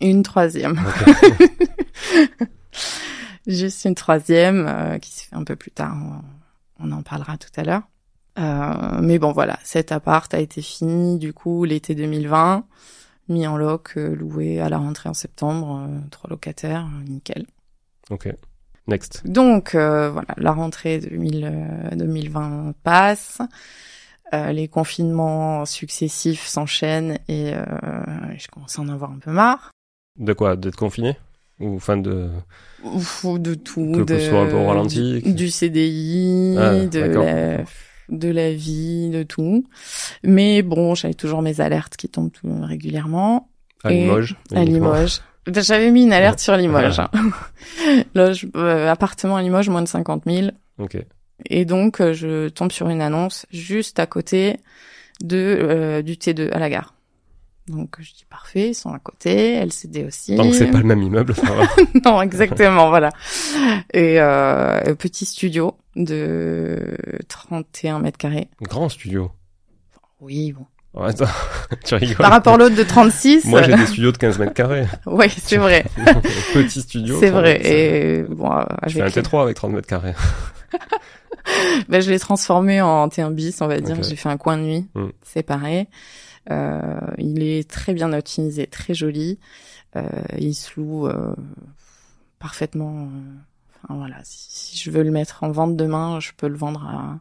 Une troisième. Ok. Juste une troisième euh, qui se fait un peu plus tard. On, on en parlera tout à l'heure. Euh, mais bon, voilà. Cet appart a été fini du coup l'été 2020, mis en loc, euh, loué à la rentrée en septembre. euh, trois locataires, euh, nickel. ok. Next. Donc euh, voilà, la rentrée 2000, euh, 2020 passe. Euh, les confinements successifs s'enchaînent et euh, je commence à en avoir un peu marre. De quoi? D'être confiné? Ou fin de. Ouf, de tout. Que de, ce soit un peu au ralenti. Du, du CDI, Ah, de, la, de la vie, de tout. Mais bon, j'avais toujours mes alertes qui tombent tout, régulièrement. À Et Limoges À. Limoges. J'avais mis une alerte sur Limoges. hein. Loge, euh, appartement à Limoges, moins de 50 000. Ok. Et donc, euh, je tombe sur une annonce juste à côté de euh, du T2 à la gare. Donc, je dis parfait, ils sont à côté, LCD aussi. Donc c'est pas le même immeuble, ça va. non, exactement, voilà. Et euh, petit studio de 31 mètres carrés. Grand studio. Oui, bon. Oh, attends, tu rigoles. Par rapport à l'autre de 36, Moi j'ai des studios de 15 mètres carrés. oui, c'est vrai, Petit studio. c'est vrai. c'est- Et bon, euh, Je fais un avec les- T3 avec 30 mètres carrés. ben, je l'ai transformé en T1 bis, on va dire. J'ai fait un coin de nuit Mm. séparé. Euh, il est très bien optimisé, très joli. Euh, il se loue euh, parfaitement. euh, Enfin voilà, si, si je veux le mettre en vente demain, je peux le vendre à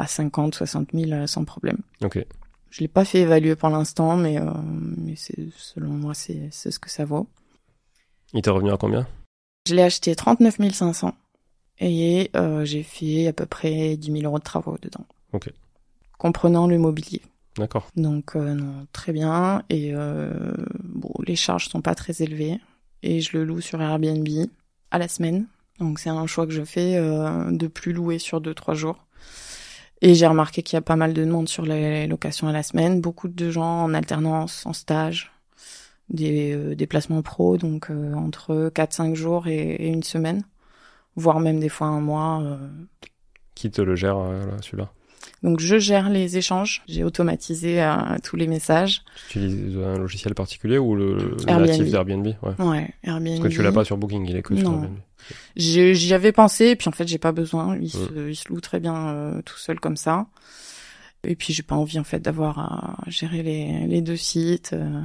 à 50, 60 000 euh, sans problème. Ok. Je l'ai pas fait évaluer pour l'instant, mais, euh, mais c'est selon moi c'est c'est ce que ça vaut. Il t'est revenu à combien? Je l'ai acheté 39 500 et euh, j'ai fait à peu près 10 000 euros de travaux dedans. Ok. Comprenant le mobilier. D'accord. Donc euh, non, très bien. Et euh, bon, les charges sont pas très élevées et je le loue sur Airbnb à la semaine. Donc c'est un choix que je fais euh, de plus louer sur deux trois jours. Et j'ai remarqué qu'il y a pas mal de monde sur les locations à la semaine, beaucoup de gens en alternance, en stage, des euh, déplacements pro, donc entre 4-5 jours et, et une semaine, voire même des fois un mois. Qui te le gère là, celui-là? Donc je gère les échanges, j'ai automatisé euh, tous les messages. Tu utilises un logiciel particulier ou le, le Airbnb. natif d'Airbnb Ouais. Ouais, Airbnb. Parce que tu l'as pas sur Booking, il est que sur Non. Airbnb. J'ai- J'y avais pensé, et puis en fait j'ai pas besoin. Il, Mm. se, il se loue très bien euh, tout seul comme ça. Et puis j'ai pas envie en fait d'avoir à gérer les, les deux sites. euh.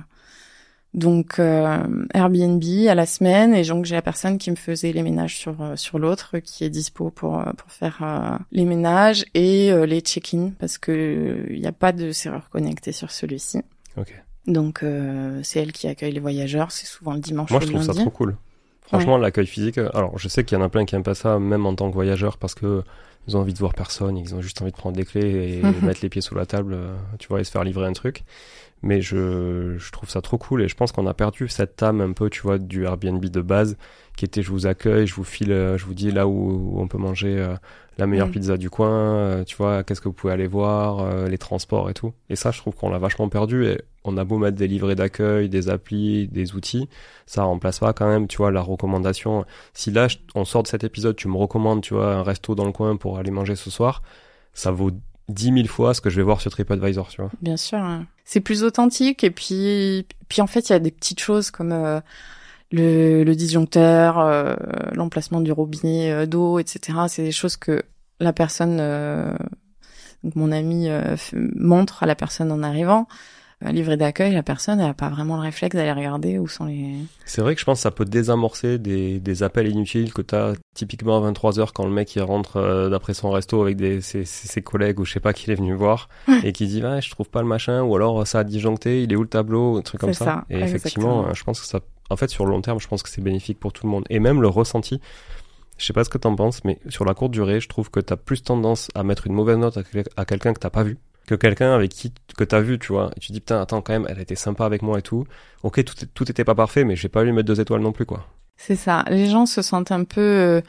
Donc euh, Airbnb à la semaine et donc j'ai la personne qui me faisait les ménages sur euh, sur l'autre qui est dispo pour euh, pour faire euh, les ménages et euh, les check-in parce que il n'y a pas de serrure connectée sur celui-ci. Ok. Donc euh, c'est elle qui accueille les voyageurs, c'est souvent le dimanche Moi ou je trouve ça trop cool. Franchement, l'accueil physique. euh, Alors, je sais qu'il y en a plein qui aiment pas ça, même en tant que voyageur, parce que ils ont envie de voir personne, ils ont juste envie de prendre des clés et mettre les pieds sous la table, euh, tu vois, et se faire livrer un truc. Mais je, je trouve ça trop cool et je pense qu'on a perdu cette âme un peu, tu vois, du Airbnb de base, qui était je vous accueille, je vous file, euh, je vous dis là où, où on peut manger euh, la meilleure Mhm. pizza du coin, euh, tu vois, qu'est-ce que vous pouvez aller voir, euh, les transports et tout. Et ça, je trouve qu'on l'a vachement perdu et on a beau mettre des livrets d'accueil, des applis, des outils, ça remplace pas quand même, tu vois, la recommandation. Si là, je- on sort de cet épisode, tu me recommandes, tu vois, un resto dans le coin pour aller manger ce soir, ça vaut dix mille fois ce que je vais voir sur TripAdvisor, tu vois. Bien sûr, hein. c'est plus authentique et puis puis en fait il y a des petites choses comme euh, le, disjoncteur, euh, l'emplacement du robinet euh, d'eau, etc. C'est des choses que la personne, mon ami montre à la personne en arrivant. Un livret d'accueil, la personne elle a pas vraiment le réflexe d'aller regarder où sont les. C'est vrai que je pense que ça peut désamorcer des, des appels inutiles que t'as typiquement à 23h quand le mec il rentre euh, d'après son resto avec des, ses, ses- collègues ou je sais pas qui est venu voir et qui dit ouais je trouve pas le machin ou alors ça a disjoncté, il est où le tableau, un truc comme ça. ça, Et effectivement, exactement. euh, je pense que ça, en fait sur le long terme, je pense que c'est bénéfique pour tout le monde et même le ressenti. Je sais pas ce que t'en penses, mais sur la courte durée, je trouve que t'as plus tendance à mettre une mauvaise note à, quel- à quelqu'un que t'as pas vu que quelqu'un avec qui que t'as vu, tu vois. Et tu dis putain, attends quand même, elle était sympa avec moi et tout. Ok, tout, tout était pas parfait, mais je vais pas lui mettre deux étoiles non plus, quoi. C'est ça. Les gens se sentent un peu, euh,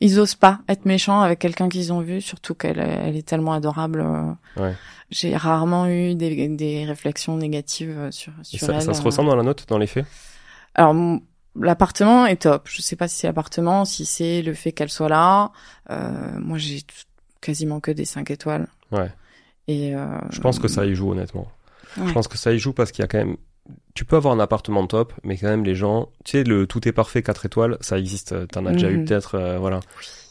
ils osent pas être méchants avec quelqu'un qu'ils ont vu, surtout qu'elle elle est tellement adorable. euh. Ouais. J'ai rarement eu des, des réflexions négatives euh, sur, sur ça, elle. ça se ressent dans la note, dans les faits? Alors l'appartement est top. Je sais pas si c'est l'appartement, si c'est le fait qu'elle soit là. Euh, moi, j'ai quasiment que des 5 étoiles. Ouais. Et euh, Je pense que ça y joue, honnêtement. Ouais. Je pense que ça y joue parce qu'il y a quand même. Tu peux avoir un appartement top, mais quand même les gens, tu sais, le tout est parfait 4 étoiles, ça existe. euh, T'en as déjà eu Mhm. peut-être, euh, voilà.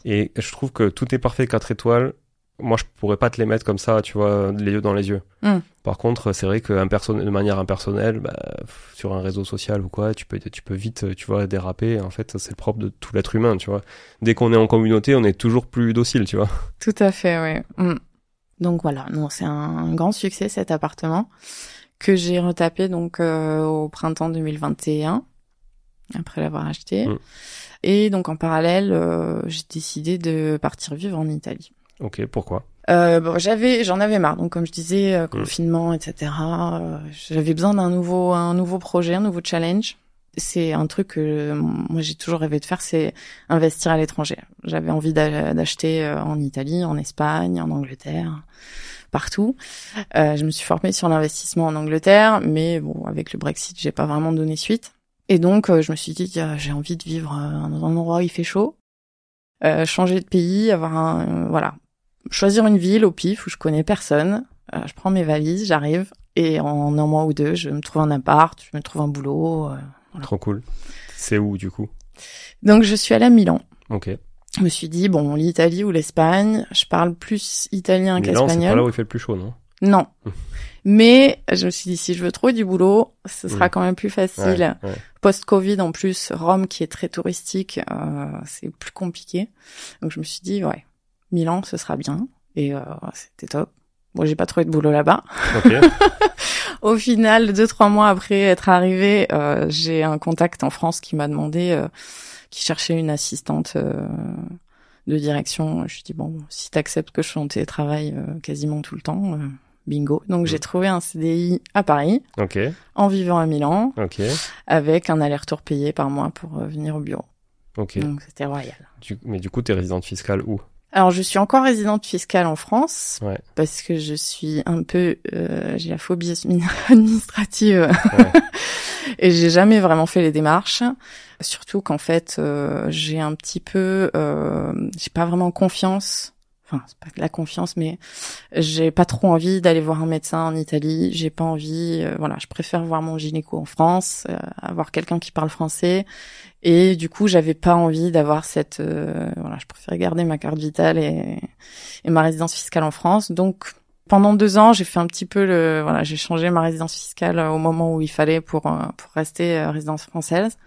Et je trouve que tout est parfait 4 étoiles. Moi, je pourrais pas te les mettre comme ça, tu vois, les yeux dans les yeux. Mhm. Par contre, c'est vrai que de manière impersonnelle, bah, sur un réseau social ou quoi, tu peux, tu peux vite, tu vois, déraper. En fait, c'est le propre de tout l'être humain, tu vois. Dès qu'on est en communauté, on est toujours plus docile, tu vois. Tout à fait, oui. Mm. Donc voilà, non, c'est un grand succès cet appartement que j'ai retapé donc euh, au printemps 2021 après l'avoir acheté. Mm. Et donc en parallèle, euh, j'ai décidé de partir vivre en Italie. Ok, pourquoi? Euh, bon, j'avais, j'en avais marre. Donc, comme je disais, euh, confinement, etc. euh, j'avais besoin d'un nouveau, un nouveau projet, un nouveau challenge. C'est un truc que euh, moi j'ai toujours rêvé de faire, c'est investir à l'étranger. J'avais envie d'a- d'acheter euh, en Italie, en Espagne, en Angleterre, partout. Euh, je me suis formée sur l'investissement en Angleterre, mais bon, avec le Brexit, j'ai pas vraiment donné suite. Et donc, euh, je me suis dit, j'ai envie de vivre dans un endroit où il fait chaud, euh, changer de pays, avoir un, voilà, choisir une ville au pif où je connais personne. Euh, je prends mes valises, j'arrive et en un mois ou deux, je me trouve un appart, je me trouve un boulot. Voilà. Trop cool. C'est où, du coup? Donc je suis allée à Milan. Ok. Je me suis dit bon, l'Italie ou l'Espagne. Je parle plus italien Milan, c'est pas qu'espagnol. là où il fait le plus chaud, non? Non. Mais je me suis dit si je veux trouver du boulot, ce sera Mm. quand même plus facile. Ouais, ouais. Post-Covid en plus, Rome qui est très touristique, euh, c'est plus compliqué. Donc je me suis dit ouais, Milan ce sera bien et euh, c'était top. Bon, j'ai pas trouvé de boulot là-bas. Ok. Au final, deux trois mois après être arrivée, euh, j'ai un contact en France qui m'a demandé, euh, qui cherchait une assistante euh, de direction. Je lui dis bon, si t'acceptes que je sois en télétravail euh, quasiment tout le temps, euh, bingo. Donc j'ai Mm. trouvé un CDI à Paris, ok. en vivant à Milan, Ok. avec un aller-retour payé par mois pour venir au bureau. Donc c'était royal. Du- mais du coup, t'es résidente fiscale où? Alors je suis encore résidente fiscale en France Ouais. parce que je suis un peu, euh, j'ai la phobie administrative Ouais. et j'ai jamais vraiment fait les démarches. Surtout qu'en fait, euh, j'ai un petit peu, euh, j'ai pas vraiment confiance. C'est pas de la confiance, mais j'ai pas trop envie d'aller voir un médecin en Italie. J'ai pas envie, euh, voilà, je préfère voir mon gynéco en France, euh, avoir quelqu'un qui parle français. Et du coup, j'avais pas envie d'avoir cette, euh, voilà, je préférais garder ma carte vitale et, et ma résidence fiscale en France. Donc, pendant deux ans, j'ai fait un petit peu le, voilà, j'ai changé ma résidence fiscale au moment où il fallait pour euh, pour rester euh, résidence française.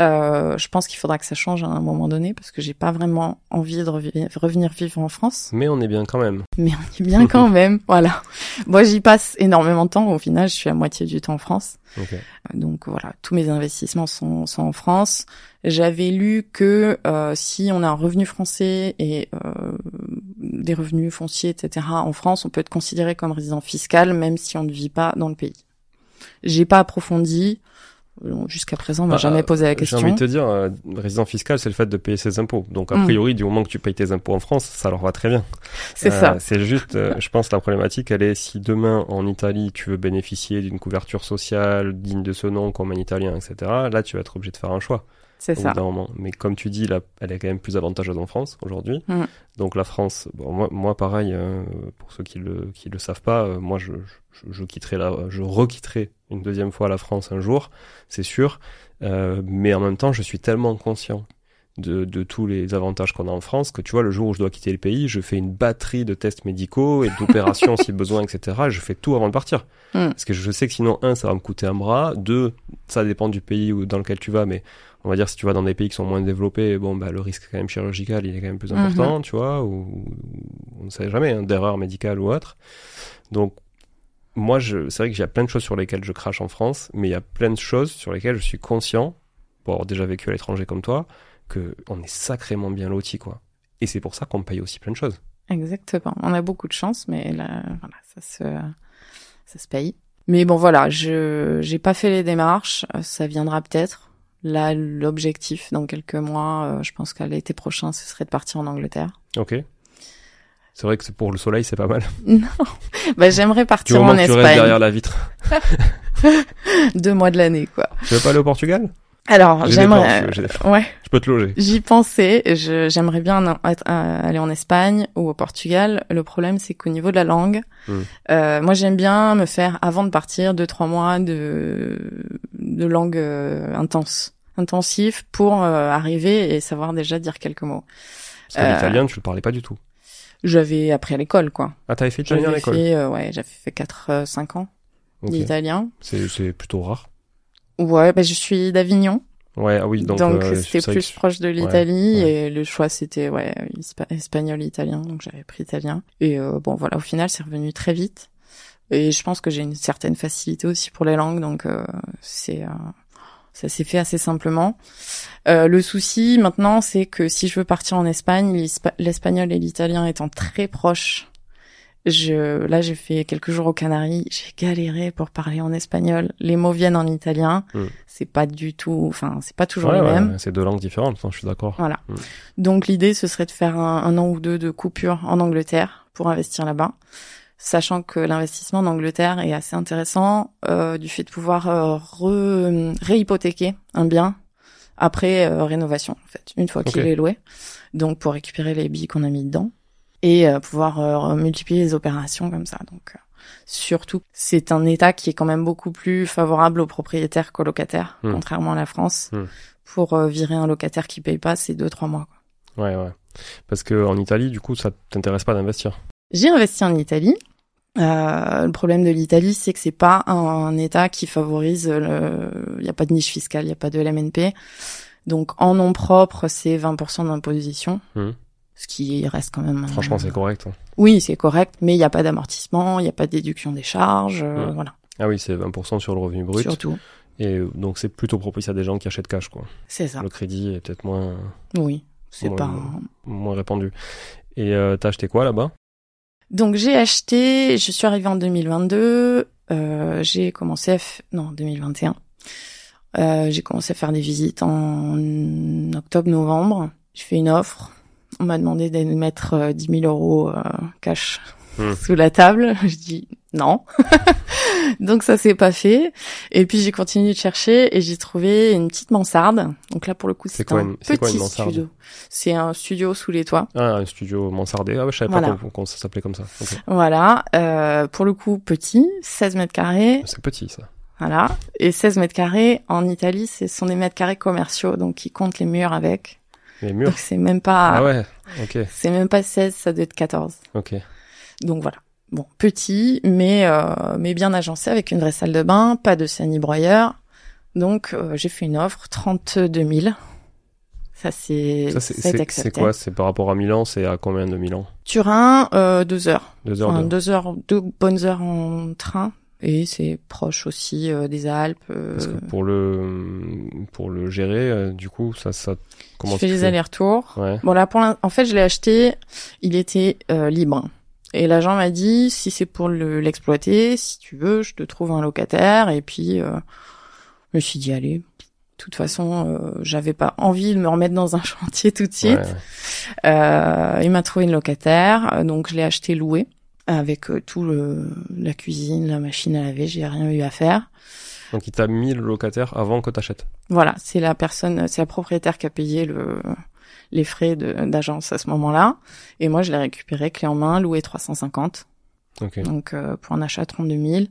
Euh, je pense qu'il faudra que ça change à un moment donné parce que j'ai pas vraiment envie de revenir vivre en France. Mais on est bien quand même. Mais on est bien quand même, voilà. Moi, j'y passe énormément de temps. Au final, je suis à moitié du temps en France. Ok. Donc voilà, tous mes investissements sont, sont en France. J'avais lu que euh, si on a un revenu français et euh, des revenus fonciers, etc. en France, on peut être considéré comme résident fiscal même si on ne vit pas dans le pays. J'ai pas approfondi. Euh, Jusqu'à présent, on m'a Bah, jamais posé la J'ai question. envie de te dire, euh, résident fiscal, c'est le fait de payer ses impôts. Donc, a Mm. priori, du moment que tu payes tes impôts en France, ça leur va très bien. C'est Euh, ça. C'est juste, euh, je pense, la problématique, elle est si demain, en Italie, tu veux bénéficier d'une couverture sociale digne de ce nom, comme un Italien, etc., là, tu vas être obligé de faire un choix. C'est ça. moment. Mais comme tu dis, là, elle est quand même plus avantageuse en France aujourd'hui. Mm. Donc la France, bon, moi, moi pareil, euh, pour ceux qui le qui le savent pas, euh, moi je, je, je quitterai la, je requitterai une deuxième fois la France un jour, c'est sûr. Euh, mais en même temps, je suis tellement conscient de, de tous les avantages qu'on a en France que tu vois, le jour où je dois quitter le pays, je fais une batterie de tests médicaux et d'opérations si besoin, etc. Je fais tout avant de partir. Mm. Parce que je sais que sinon, un, ça va me coûter un bras. Deux, ça dépend du pays où, dans lequel tu vas, mais on va dire si tu vas dans des pays qui sont moins développés, bon, bah, le risque quand même chirurgical, il est quand même plus important, tu vois, ou, ou- on ne sait jamais, hein, d'erreur médicale ou autre. Donc, moi, je, c'est vrai qu'il y a plein de choses sur lesquelles je crache en France, mais il y a plein de choses sur lesquelles je suis conscient, pour avoir déjà vécu à l'étranger comme toi, que on est sacrément bien loti, quoi. Et c'est pour ça qu'on paye aussi plein de choses. Exactement. On a beaucoup de chance, mais là, voilà, ça se, ça se paye. Mais bon, voilà, je, j'ai pas fait les démarches. Ça viendra peut-être. Là, l'objectif dans quelques mois, euh, je pense qu'à l'été prochain, ce serait de partir en Angleterre. Ok. C'est vrai que c'est pour le soleil, c'est pas mal. Non, bah, j'aimerais partir en que tu restes Espagne derrière la vitre. deux mois de l'année, quoi. Tu veux pas aller au Portugal? Alors, j'aimerais, ouais, Je peux te loger. j'y pensais. Je, j'aimerais bien euh, aller en Espagne ou au Portugal. Le problème, c'est qu'au niveau de la langue, Hmm. euh, moi, j'aime bien me faire avant de partir deux trois mois de de langue euh, intense, intensif pour euh, arriver et savoir déjà dire quelques mots. Parce que Euh, l'italien, tu le parlais pas du tout. J'avais appris à l'école, quoi. Ah, t'avais fait italien à l'école fait, euh, ouais, j'avais fait 4 5 ans d'italien. C'est c'est plutôt rare. Ouais, bah, je suis d'Avignon, Ouais, ah oui, donc, donc, euh, c'était plus que- proche de l'Italie ouais. et le choix c'était ouais espagnol italien donc j'avais pris italien et euh, bon voilà au final c'est revenu très vite et je pense que j'ai une certaine facilité aussi pour les langues donc euh, c'est euh, ça s'est fait assez simplement. Euh, le souci maintenant c'est que si je veux partir en Espagne l'espagnol et l'italien étant très proches je, là, j'ai fait quelques jours aux Canaries. J'ai galéré pour parler en espagnol. Les mots viennent en italien. Mm. C'est pas du tout, enfin, c'est pas toujours Ouais, les ouais, mêmes. c'est deux langues différentes, je suis d'accord. Voilà. Mm. Donc l'idée, ce serait de faire un, un an ou deux de coupure en Angleterre pour investir là-bas, sachant que l'investissement en Angleterre est assez intéressant euh, du fait de pouvoir euh, réhypothéquer un bien après euh, rénovation, en fait, une fois qu'il est loué. Donc pour récupérer les billes qu'on a mis dedans et euh, pouvoir euh, multiplier les opérations comme ça. Donc surtout, c'est un État qui est quand même beaucoup plus favorable aux propriétaires qu'aux locataires, Mm. contrairement à la France. Mm. Pour euh, virer un locataire qui paye pas, c'est deux trois mois. quoi. Ouais, ouais. Parce que en Italie, du coup, ça t'intéresse pas d'investir. J'ai investi en Italie. Euh, le problème de l'Italie, c'est que c'est pas un, État qui favorise le. Il n'y a pas de niche fiscale, il n'y a pas de LMNP. Donc en nom propre, c'est 20% d'imposition, Mhm. ce qui reste quand même. euh, Franchement, c'est correct. hein. Oui, c'est correct, mais il n'y a pas d'amortissement, il n'y a pas de déduction des charges, euh, Mhm. voilà. Ah oui, c'est 20% sur le revenu brut. Surtout, Et euh, donc, c'est plutôt propice à des gens qui achètent cash, quoi. c'est ça. Le crédit est peut-être moins, Oui, c'est pas. moins répandu. Et euh, t'as acheté quoi là-bas? Donc j'ai acheté, je suis arrivée en 2022, euh, j'ai commencé à f- non 2021. Euh, j'ai commencé à faire des visites en octobre-novembre. J'ai fait une offre. On m'a demandé de mettre euh, 10 000 euros euh, cash Hmm. sous la table. Je dis non. Donc ça s'est pas fait. Et puis j'ai continué de chercher et j'ai trouvé une petite mansarde. Donc là pour le coup C'est un une- c'est quoi une petit mansarde studio. C'est un studio sous les toits. Ah, un studio mansardé. Ah ouais, je savais Voilà. pas qu'on- qu'on ça s'appelait comme ça. Voilà, euh, pour le coup petit, 16 mètres carrés, C'est petit, ça. voilà. Et 16 mètres carrés en Italie, ce sont des mètres carrés commerciaux, donc ils comptent les murs avec. Les murs. Donc c'est même pas, Ah ouais. Ok. c'est même pas 16, ça doit être 14. Ok. Donc voilà. Bon, petit, mais euh, mais bien agencé avec une vraie salle de bain, pas de sanibroyeur. Donc euh, j'ai fait une offre 32 000. Ça c'est Ça, c'est- quoi? C'est par rapport à Milan C'est à combien de Milan Turin, euh, deux heures. Deux heures Enfin, de... deux heures, deux bonnes heures en train. Et c'est proche aussi euh, des Alpes. euh, Parce que pour le pour le gérer, euh, du coup, ça ça comment je fais fais allers-retours. Ouais. Bon là, pour en fait, je l'ai acheté. Il était euh, libre. Et l'agent m'a dit si c'est pour le- l'exploiter, si tu veux, je te trouve un locataire. Et puis, euh, je me suis dit allez. De toute façon, euh, j'avais pas envie de me remettre dans un chantier tout de suite. Ouais, ouais. Euh, il m'a trouvé une locataire, euh, donc je l'ai acheté loué avec euh, tout le la cuisine, la machine à laver. J'ai rien eu à faire. Donc il t'a mis le locataire avant que t'achètes. Voilà, c'est la personne, c'est la propriétaire qui a payé le les frais d'agence à ce moment-là. Et moi, je l'ai récupéré clé en main, loué 350. Ok. Donc euh, pour un achat 32 000,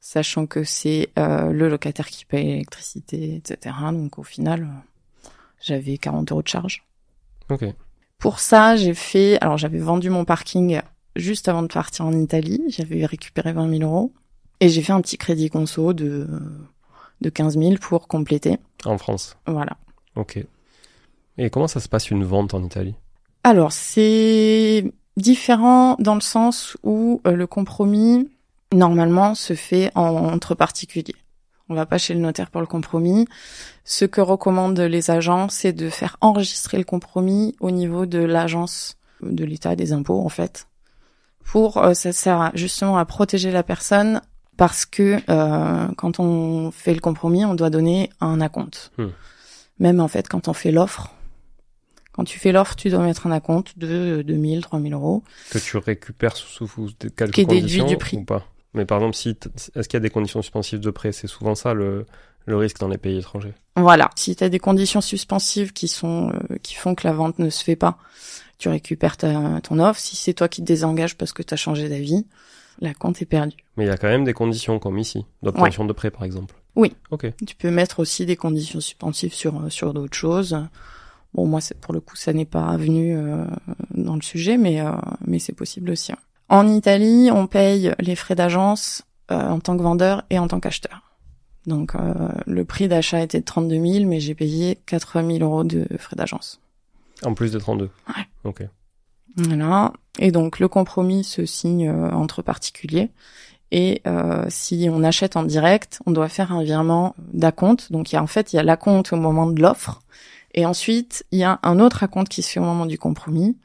sachant que c'est euh, le locataire qui paye l'électricité, etc. Donc au final, euh, j'avais 40 euros de charge. Ok. Pour ça, j'ai fait, alors j'avais vendu mon parking juste avant de partir en Italie. J'avais récupéré 20 000 euros. Et j'ai fait un petit crédit conso de, de 15 000 pour compléter. En France. Voilà. Ok. Et comment ça se passe une vente en Italie? Alors, c'est différent dans le sens où euh, le compromis, normalement, se fait en- entre particuliers. On va pas chez le notaire pour le compromis. Ce que recommandent les agents, c'est de faire enregistrer le compromis au niveau de l'agence de l'État des impôts, en fait. Pour, euh, ça sert justement à protéger la personne parce que euh, quand on fait le compromis, on doit donner un acompte. Hmm. Même en fait, quand on fait l'offre, quand tu fais l'offre, tu dois mettre un acompte de 2000, 3000 euros. Que tu récupères sous, sous quelques Qui est déduit conditions du prix. ou pas Mais par exemple, si est-ce qu'il y a des conditions suspensives de prêt? C'est souvent ça le, le risque dans les pays étrangers. Voilà. Si tu as des conditions suspensives qui sont euh, qui font que la vente ne se fait pas, tu récupères ta, ton offre. Si c'est toi qui te désengages parce que tu as changé d'avis, la compte est perdue. Mais il y a quand même des conditions comme ici, d'obtention de prêt par exemple. Oui. Ok. Tu peux mettre aussi des conditions suspensives sur euh, sur d'autres choses. Bon, moi, pour le coup, ça n'est pas venu euh, dans le sujet, mais euh, mais c'est possible aussi. En Italie, on paye les frais d'agence euh, en tant que vendeur et en tant qu'acheteur. Donc, euh, le prix d'achat était de 32 000, mais j'ai payé 4 000 euros de frais d'agence. En plus des 32. Ouais. Ok. Voilà. Et donc le compromis se signe euh, entre particuliers. Et euh, si on achète en direct, on doit faire un virement d'acompte. Donc il y a en fait il y a l'acompte au moment de l'offre, et ensuite il y a un autre acompte qui se fait au moment du compromis,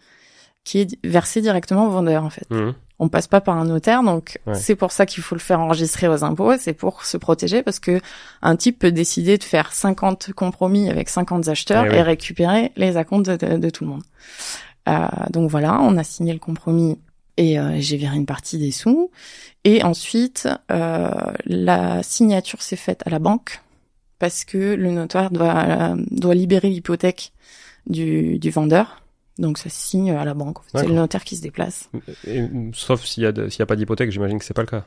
qui est versé directement au vendeur en fait. Mhm. On passe pas par un notaire, donc Ouais. c'est pour ça qu'il faut le faire enregistrer aux impôts. C'est pour se protéger parce que un type peut décider de faire 50 compromis avec 50 acheteurs Eh et récupérer les acomptes de, de- de tout le monde. Euh, donc voilà, on a signé le compromis et euh, j'ai viré une partie des sous. Et ensuite, euh, la signature s'est faite à la banque parce que le notaire doit, euh, doit libérer l'hypothèque du, du vendeur. Donc ça se signe à la banque. C'est le notaire qui se déplace. Et- sauf s'il y a s'il y a pas d'hypothèque, j'imagine que c'est pas le cas.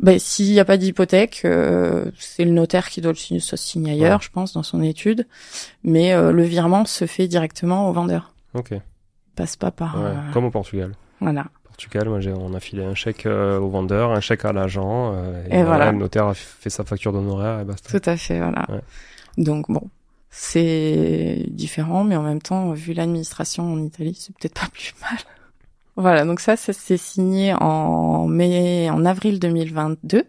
Ben, s'il n'y a pas d'hypothèque, euh, c'est le notaire qui doit le signer, ça se signe ailleurs, Ouais. je pense, dans son étude. Mais euh, le virement se fait directement au vendeur. Ok. Ouais. Il passe pas par... euh, Comme au Portugal. Voilà. Portugal, moi, on a filé un chèque euh, au vendeur, un chèque à l'agent, euh, Et voilà. Le notaire a fait sa facture d'honoraire et basta. Tout à fait, voilà. Ouais. Donc bon, c'est différent, mais en même temps, vu l'administration en Italie, c'est peut-être pas plus mal. Voilà, donc ça, ça s'est signé en mai, en avril 2022, et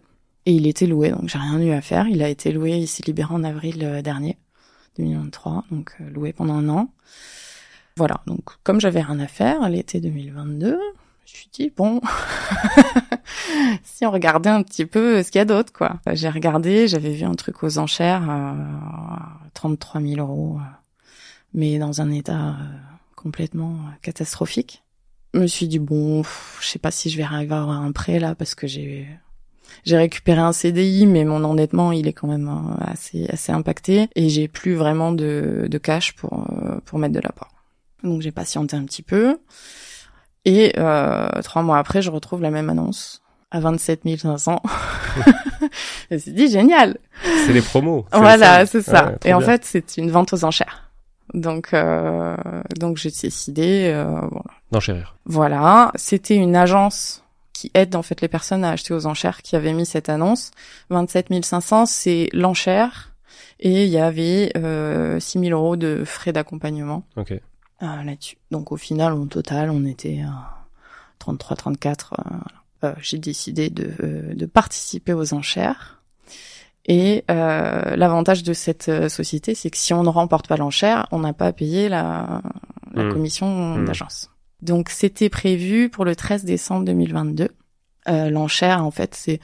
il était loué, donc j'ai rien eu à faire. Il a été loué, il s'est libéré en avril euh, dernier, 2023, donc loué pendant un an. Voilà, donc comme j'avais rien à faire, l'été 2022, je me suis dit bon, si on regardait un petit peu ce qu'il y a d'autre, quoi. J'ai regardé, j'avais vu un truc aux enchères, euh, 33 000 euros, euh, mais dans un état euh, complètement euh, catastrophique. Je me suis dit bon, je sais pas si je vais arriver à avoir un prêt là parce que j'ai j'ai récupéré un CDI, mais mon endettement il est quand même euh, assez assez impacté et j'ai plus vraiment de, de cash pour euh, pour mettre de l'apport. Donc j'ai patienté un petit peu et euh, trois mois après je retrouve la même annonce à 27 500. je me suis dit génial. C'est les promos. Voilà, c'est ça. Ouais, et en fait, c'est une vente aux enchères. Donc, euh, donc j'ai décidé. Euh, voilà. D'enchérir. Voilà, c'était une agence qui aide en fait les personnes à acheter aux enchères qui avait mis cette annonce. 27 500, c'est l'enchère. Et il y avait euh, 6 000 euros de frais d'accompagnement Ok. Euh, là-dessus. Donc au final, au total, on était à 33, 34. euh. Euh, J'ai décidé de, euh, de participer aux enchères. Et euh, l'avantage de cette société, c'est que si on ne remporte pas l'enchère, on n'a pas à payer la, la Mm. commission Mm. d'agence. Donc c'était prévu pour le 13 décembre 2022. Euh, l'enchère, en fait, c'est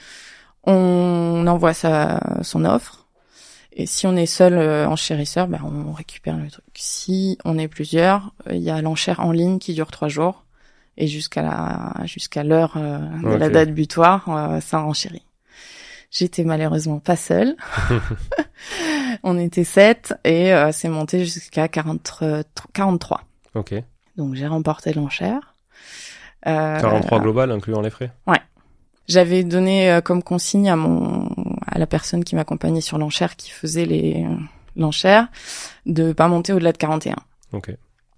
on envoie sa, son offre. Et si on est seul euh, enchérisseur, ben on récupère le truc. Si on est plusieurs, euh, il y a l'enchère en ligne qui dure trois jours et jusqu'à la jusqu'à l'heure euh, de la date butoir, euh, ça enchérit. J'étais malheureusement pas seule. on était sept et euh, c'est monté jusqu'à 40, euh, 43. Ok. Donc j'ai remporté l'enchère. Euh, 43 global, incluant les frais. j'avais donné euh, comme consigne à mon à la personne qui m'accompagnait sur l'enchère qui faisait les l'enchère de pas monter au-delà de 41. Ok.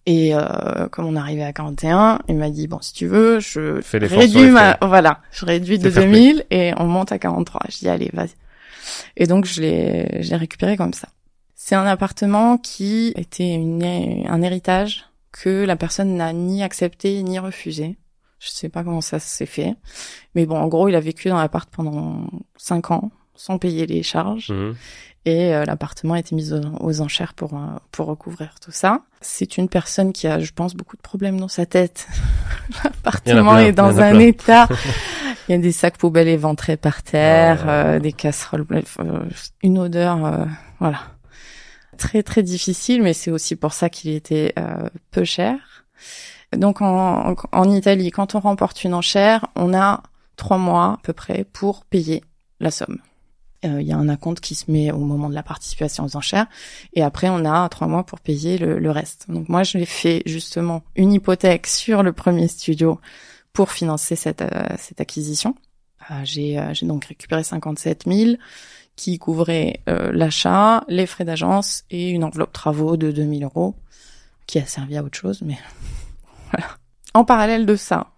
Et euh, comme on arrivait à 41, il m'a dit bon si tu veux, je Fais réduis ma voilà, je réduis de C'est fair play. 2000 et on monte à 43. Je dis allez, vas-y. Et donc je l'ai je l'ai récupéré comme ça. C'est un appartement qui était une, un héritage que la personne n'a ni accepté ni refusé. Je sais pas comment ça s'est fait. Mais bon, en gros, il a vécu dans l'appart pendant cinq ans sans payer les charges Mhm. et euh, l'appartement a été mis aux, aux enchères pour euh, pour recouvrir tout ça. C'est une personne qui a, je pense, beaucoup de problèmes dans sa tête. L'appartement est dans un plein. état. Il y a des sacs poubelles éventrés par terre, Ah. euh, des casseroles, euh, une odeur, euh, voilà. Très très difficile, mais c'est aussi pour ça qu'il était euh, peu cher. Donc en, en Italie, quand on remporte une enchère, on a trois mois à peu près pour payer la somme. Euh, Il y a un acompte qui se met au moment de la participation aux enchères, et après on a trois mois pour payer le, le reste. Donc moi, je l'ai fait justement une hypothèque sur le premier studio pour financer cette, euh, cette acquisition. Euh, j'ai euh, j'ai donc récupéré 57 000 qui couvrait euh, l'achat, les frais d'agence et une enveloppe travaux de 2000 euros qui a servi à autre chose, mais voilà. En parallèle de ça,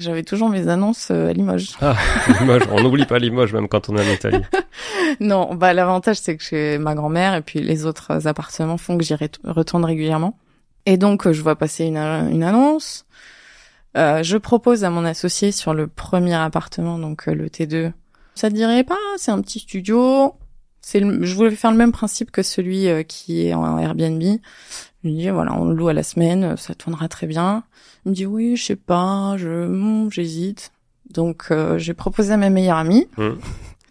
j'avais toujours mes annonces euh, à Limoges. Ah, Limoges, on n'oublie pas Limoges même quand on est en Italie. non, bah l'avantage c'est que j'ai ma grand-mère et puis les autres appartements font que j'y ret- retourne régulièrement. Et donc euh, je vois passer une, une annonce. Euh, je propose à mon associé sur le premier appartement, donc euh, le T2. Ça te dirait pas C'est un petit studio. C'est le- je voulais faire le même principe que celui euh, qui est en Airbnb. Je lui dis voilà, on le loue à la semaine, euh, ça tournera très bien. Il me dit oui, je sais pas, je hmm, j'hésite. Donc euh, j'ai proposé à ma meilleure amie Hmm.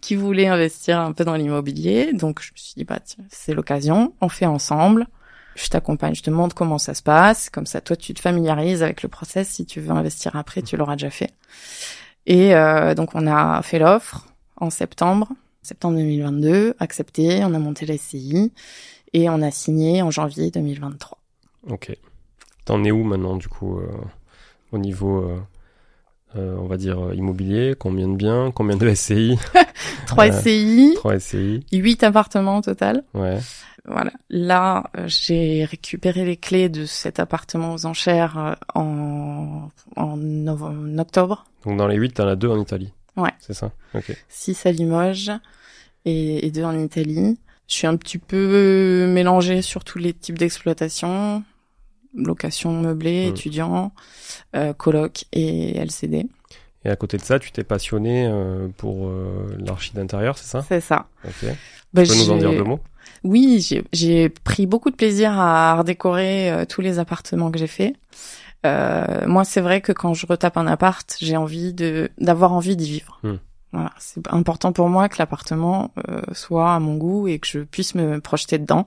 qui voulait investir un peu dans l'immobilier. Donc je me suis dit bah tiens, c'est l'occasion, on fait ensemble. Je t'accompagne, je te montre comment ça se passe. Comme ça, toi, tu te familiarises avec le process. Si tu veux investir après, tu l'auras déjà fait. Et euh, donc, on a fait l'offre en septembre, septembre 2022, accepté. On a monté la SCI et on a signé en janvier 2023. Ok. T'en es où maintenant, du coup, euh, au niveau, euh, euh, on va dire, immobilier? Combien de biens? Combien de SCI 3 Euh, SCI, 3 SCI 8 appartements au total. Ouais. Voilà. Là, j'ai récupéré les clés de cet appartement aux enchères en, en, nove- en octobre. Donc dans les 8, t'en as deux en Italie. Ouais. C'est ça? Ok. 6 à Limoges et, et 2 en Italie. Je suis un petit peu mélangée sur tous les types d'exploitation, location meublée, Mm. étudiant, euh, coloc et LCD. Et à côté de ça, tu t'es passionné euh, pour euh, l'archi d'intérieur, c'est ça? C'est ça. Ok. Bah, Tu peux nous en dire deux mots? Oui, j'ai- pris beaucoup de plaisir à redécorer euh, tous les appartements que j'ai faits. Euh, moi, c'est vrai que quand je retape un appart, j'ai envie de d'avoir envie d'y vivre. Hmm. Voilà, c'est important pour moi que l'appartement euh, soit à mon goût et que je puisse me projeter dedans.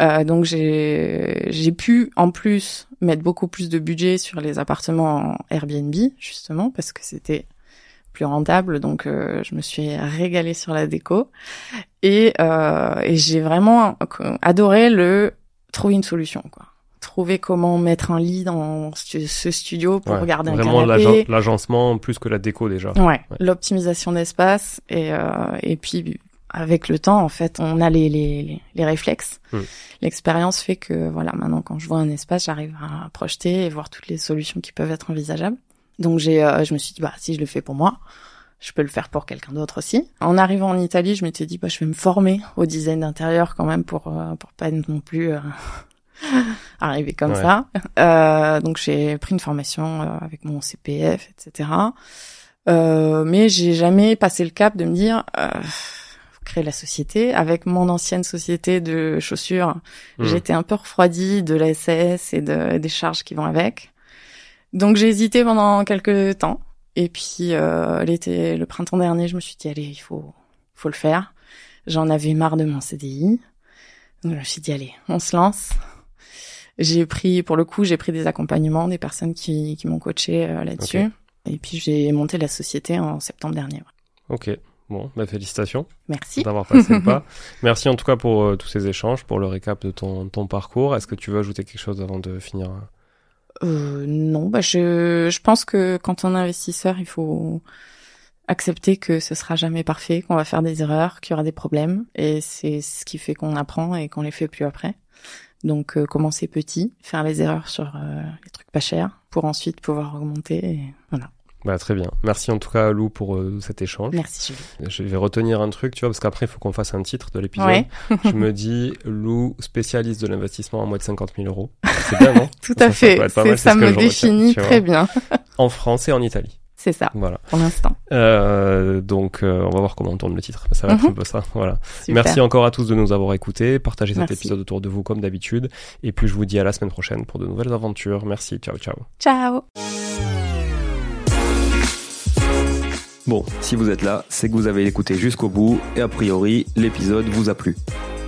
Euh, donc j'ai j'ai pu en plus mettre beaucoup plus de budget sur les appartements en Airbnb justement parce que c'était plus rentable. Donc euh, je me suis régalée sur la déco et, euh, et j'ai vraiment adoré le trouver une solution quoi. Trouver comment mettre un lit dans ce studio pour Ouais, regarder un Vraiment canapé. l'agen- l'agencement plus que la déco déjà. Ouais, Ouais. l'optimisation d'espace et euh, et puis avec le temps en fait on a les les les, réflexes. Hmm. L'expérience fait que voilà maintenant quand je vois un espace j'arrive à projeter et voir toutes les solutions qui peuvent être envisageables. Donc j'ai euh, je me suis dit bah si je le fais pour moi je peux le faire pour quelqu'un d'autre aussi. En arrivant en Italie, je m'étais dit bah je vais me former au design d'intérieur quand même pour euh, pour pas non plus arriver comme Ouais. ça. Euh, donc j'ai pris une formation euh, avec mon CPF, etc. Euh, mais j'ai jamais passé le cap de me dire euh, faut créer la société. Avec mon ancienne société de chaussures, Hmm. j'étais un peu refroidie de la SAS et de, des charges qui vont avec. Donc j'ai hésité pendant quelques temps. Et puis euh, l'été, le printemps dernier, je me suis dit allez, il faut, faut le faire. J'en avais marre de mon CDI. Donc je me suis dit allez, on se lance. J'ai pris, pour le coup, j'ai pris des accompagnements des personnes qui, qui m'ont coaché euh, là-dessus. Et puis j'ai monté la société en septembre dernier. Ok. Bon, bah félicitations Merci. d'avoir passé le pas. Merci en tout cas pour euh, tous ces échanges, pour le récap de ton, ton parcours. Est-ce que tu veux ajouter quelque chose avant de finir Euh, non, bah je, je pense que quand on est investisseur, il faut accepter que ce sera jamais parfait, qu'on va faire des erreurs, qu'il y aura des problèmes, et c'est ce qui fait qu'on apprend et qu'on les fait plus après. Donc euh, commencer petit, faire les erreurs sur euh, les trucs pas chers, pour ensuite pouvoir augmenter. Et voilà. Bah très bien. Merci en tout cas Lou pour euh, cet échange. Merci Julie. Je vais retenir un truc, tu vois, parce qu'après il faut qu'on fasse un titre de l'épisode. Ouais, Je me dis Lou, spécialiste de l'investissement à moins de 50 000 euros. C'est bien, non? Tout à ça fait. mal, ça me définit très bien. En France et en Italie. C'est ça, Voilà. pour l'instant. Euh, donc euh, on va voir comment on tourne le titre. Ça va être Mhm. un peu ça. Voilà. Super. Merci encore à tous de nous avoir écoutés. Partagez cet Merci. épisode autour de vous comme d'habitude. Et puis je vous dis à la semaine prochaine pour de nouvelles aventures. Merci. Ciao, ciao. Ciao. Bon, si vous êtes là, c'est que vous avez écouté jusqu'au bout et a priori, l'épisode vous a plu.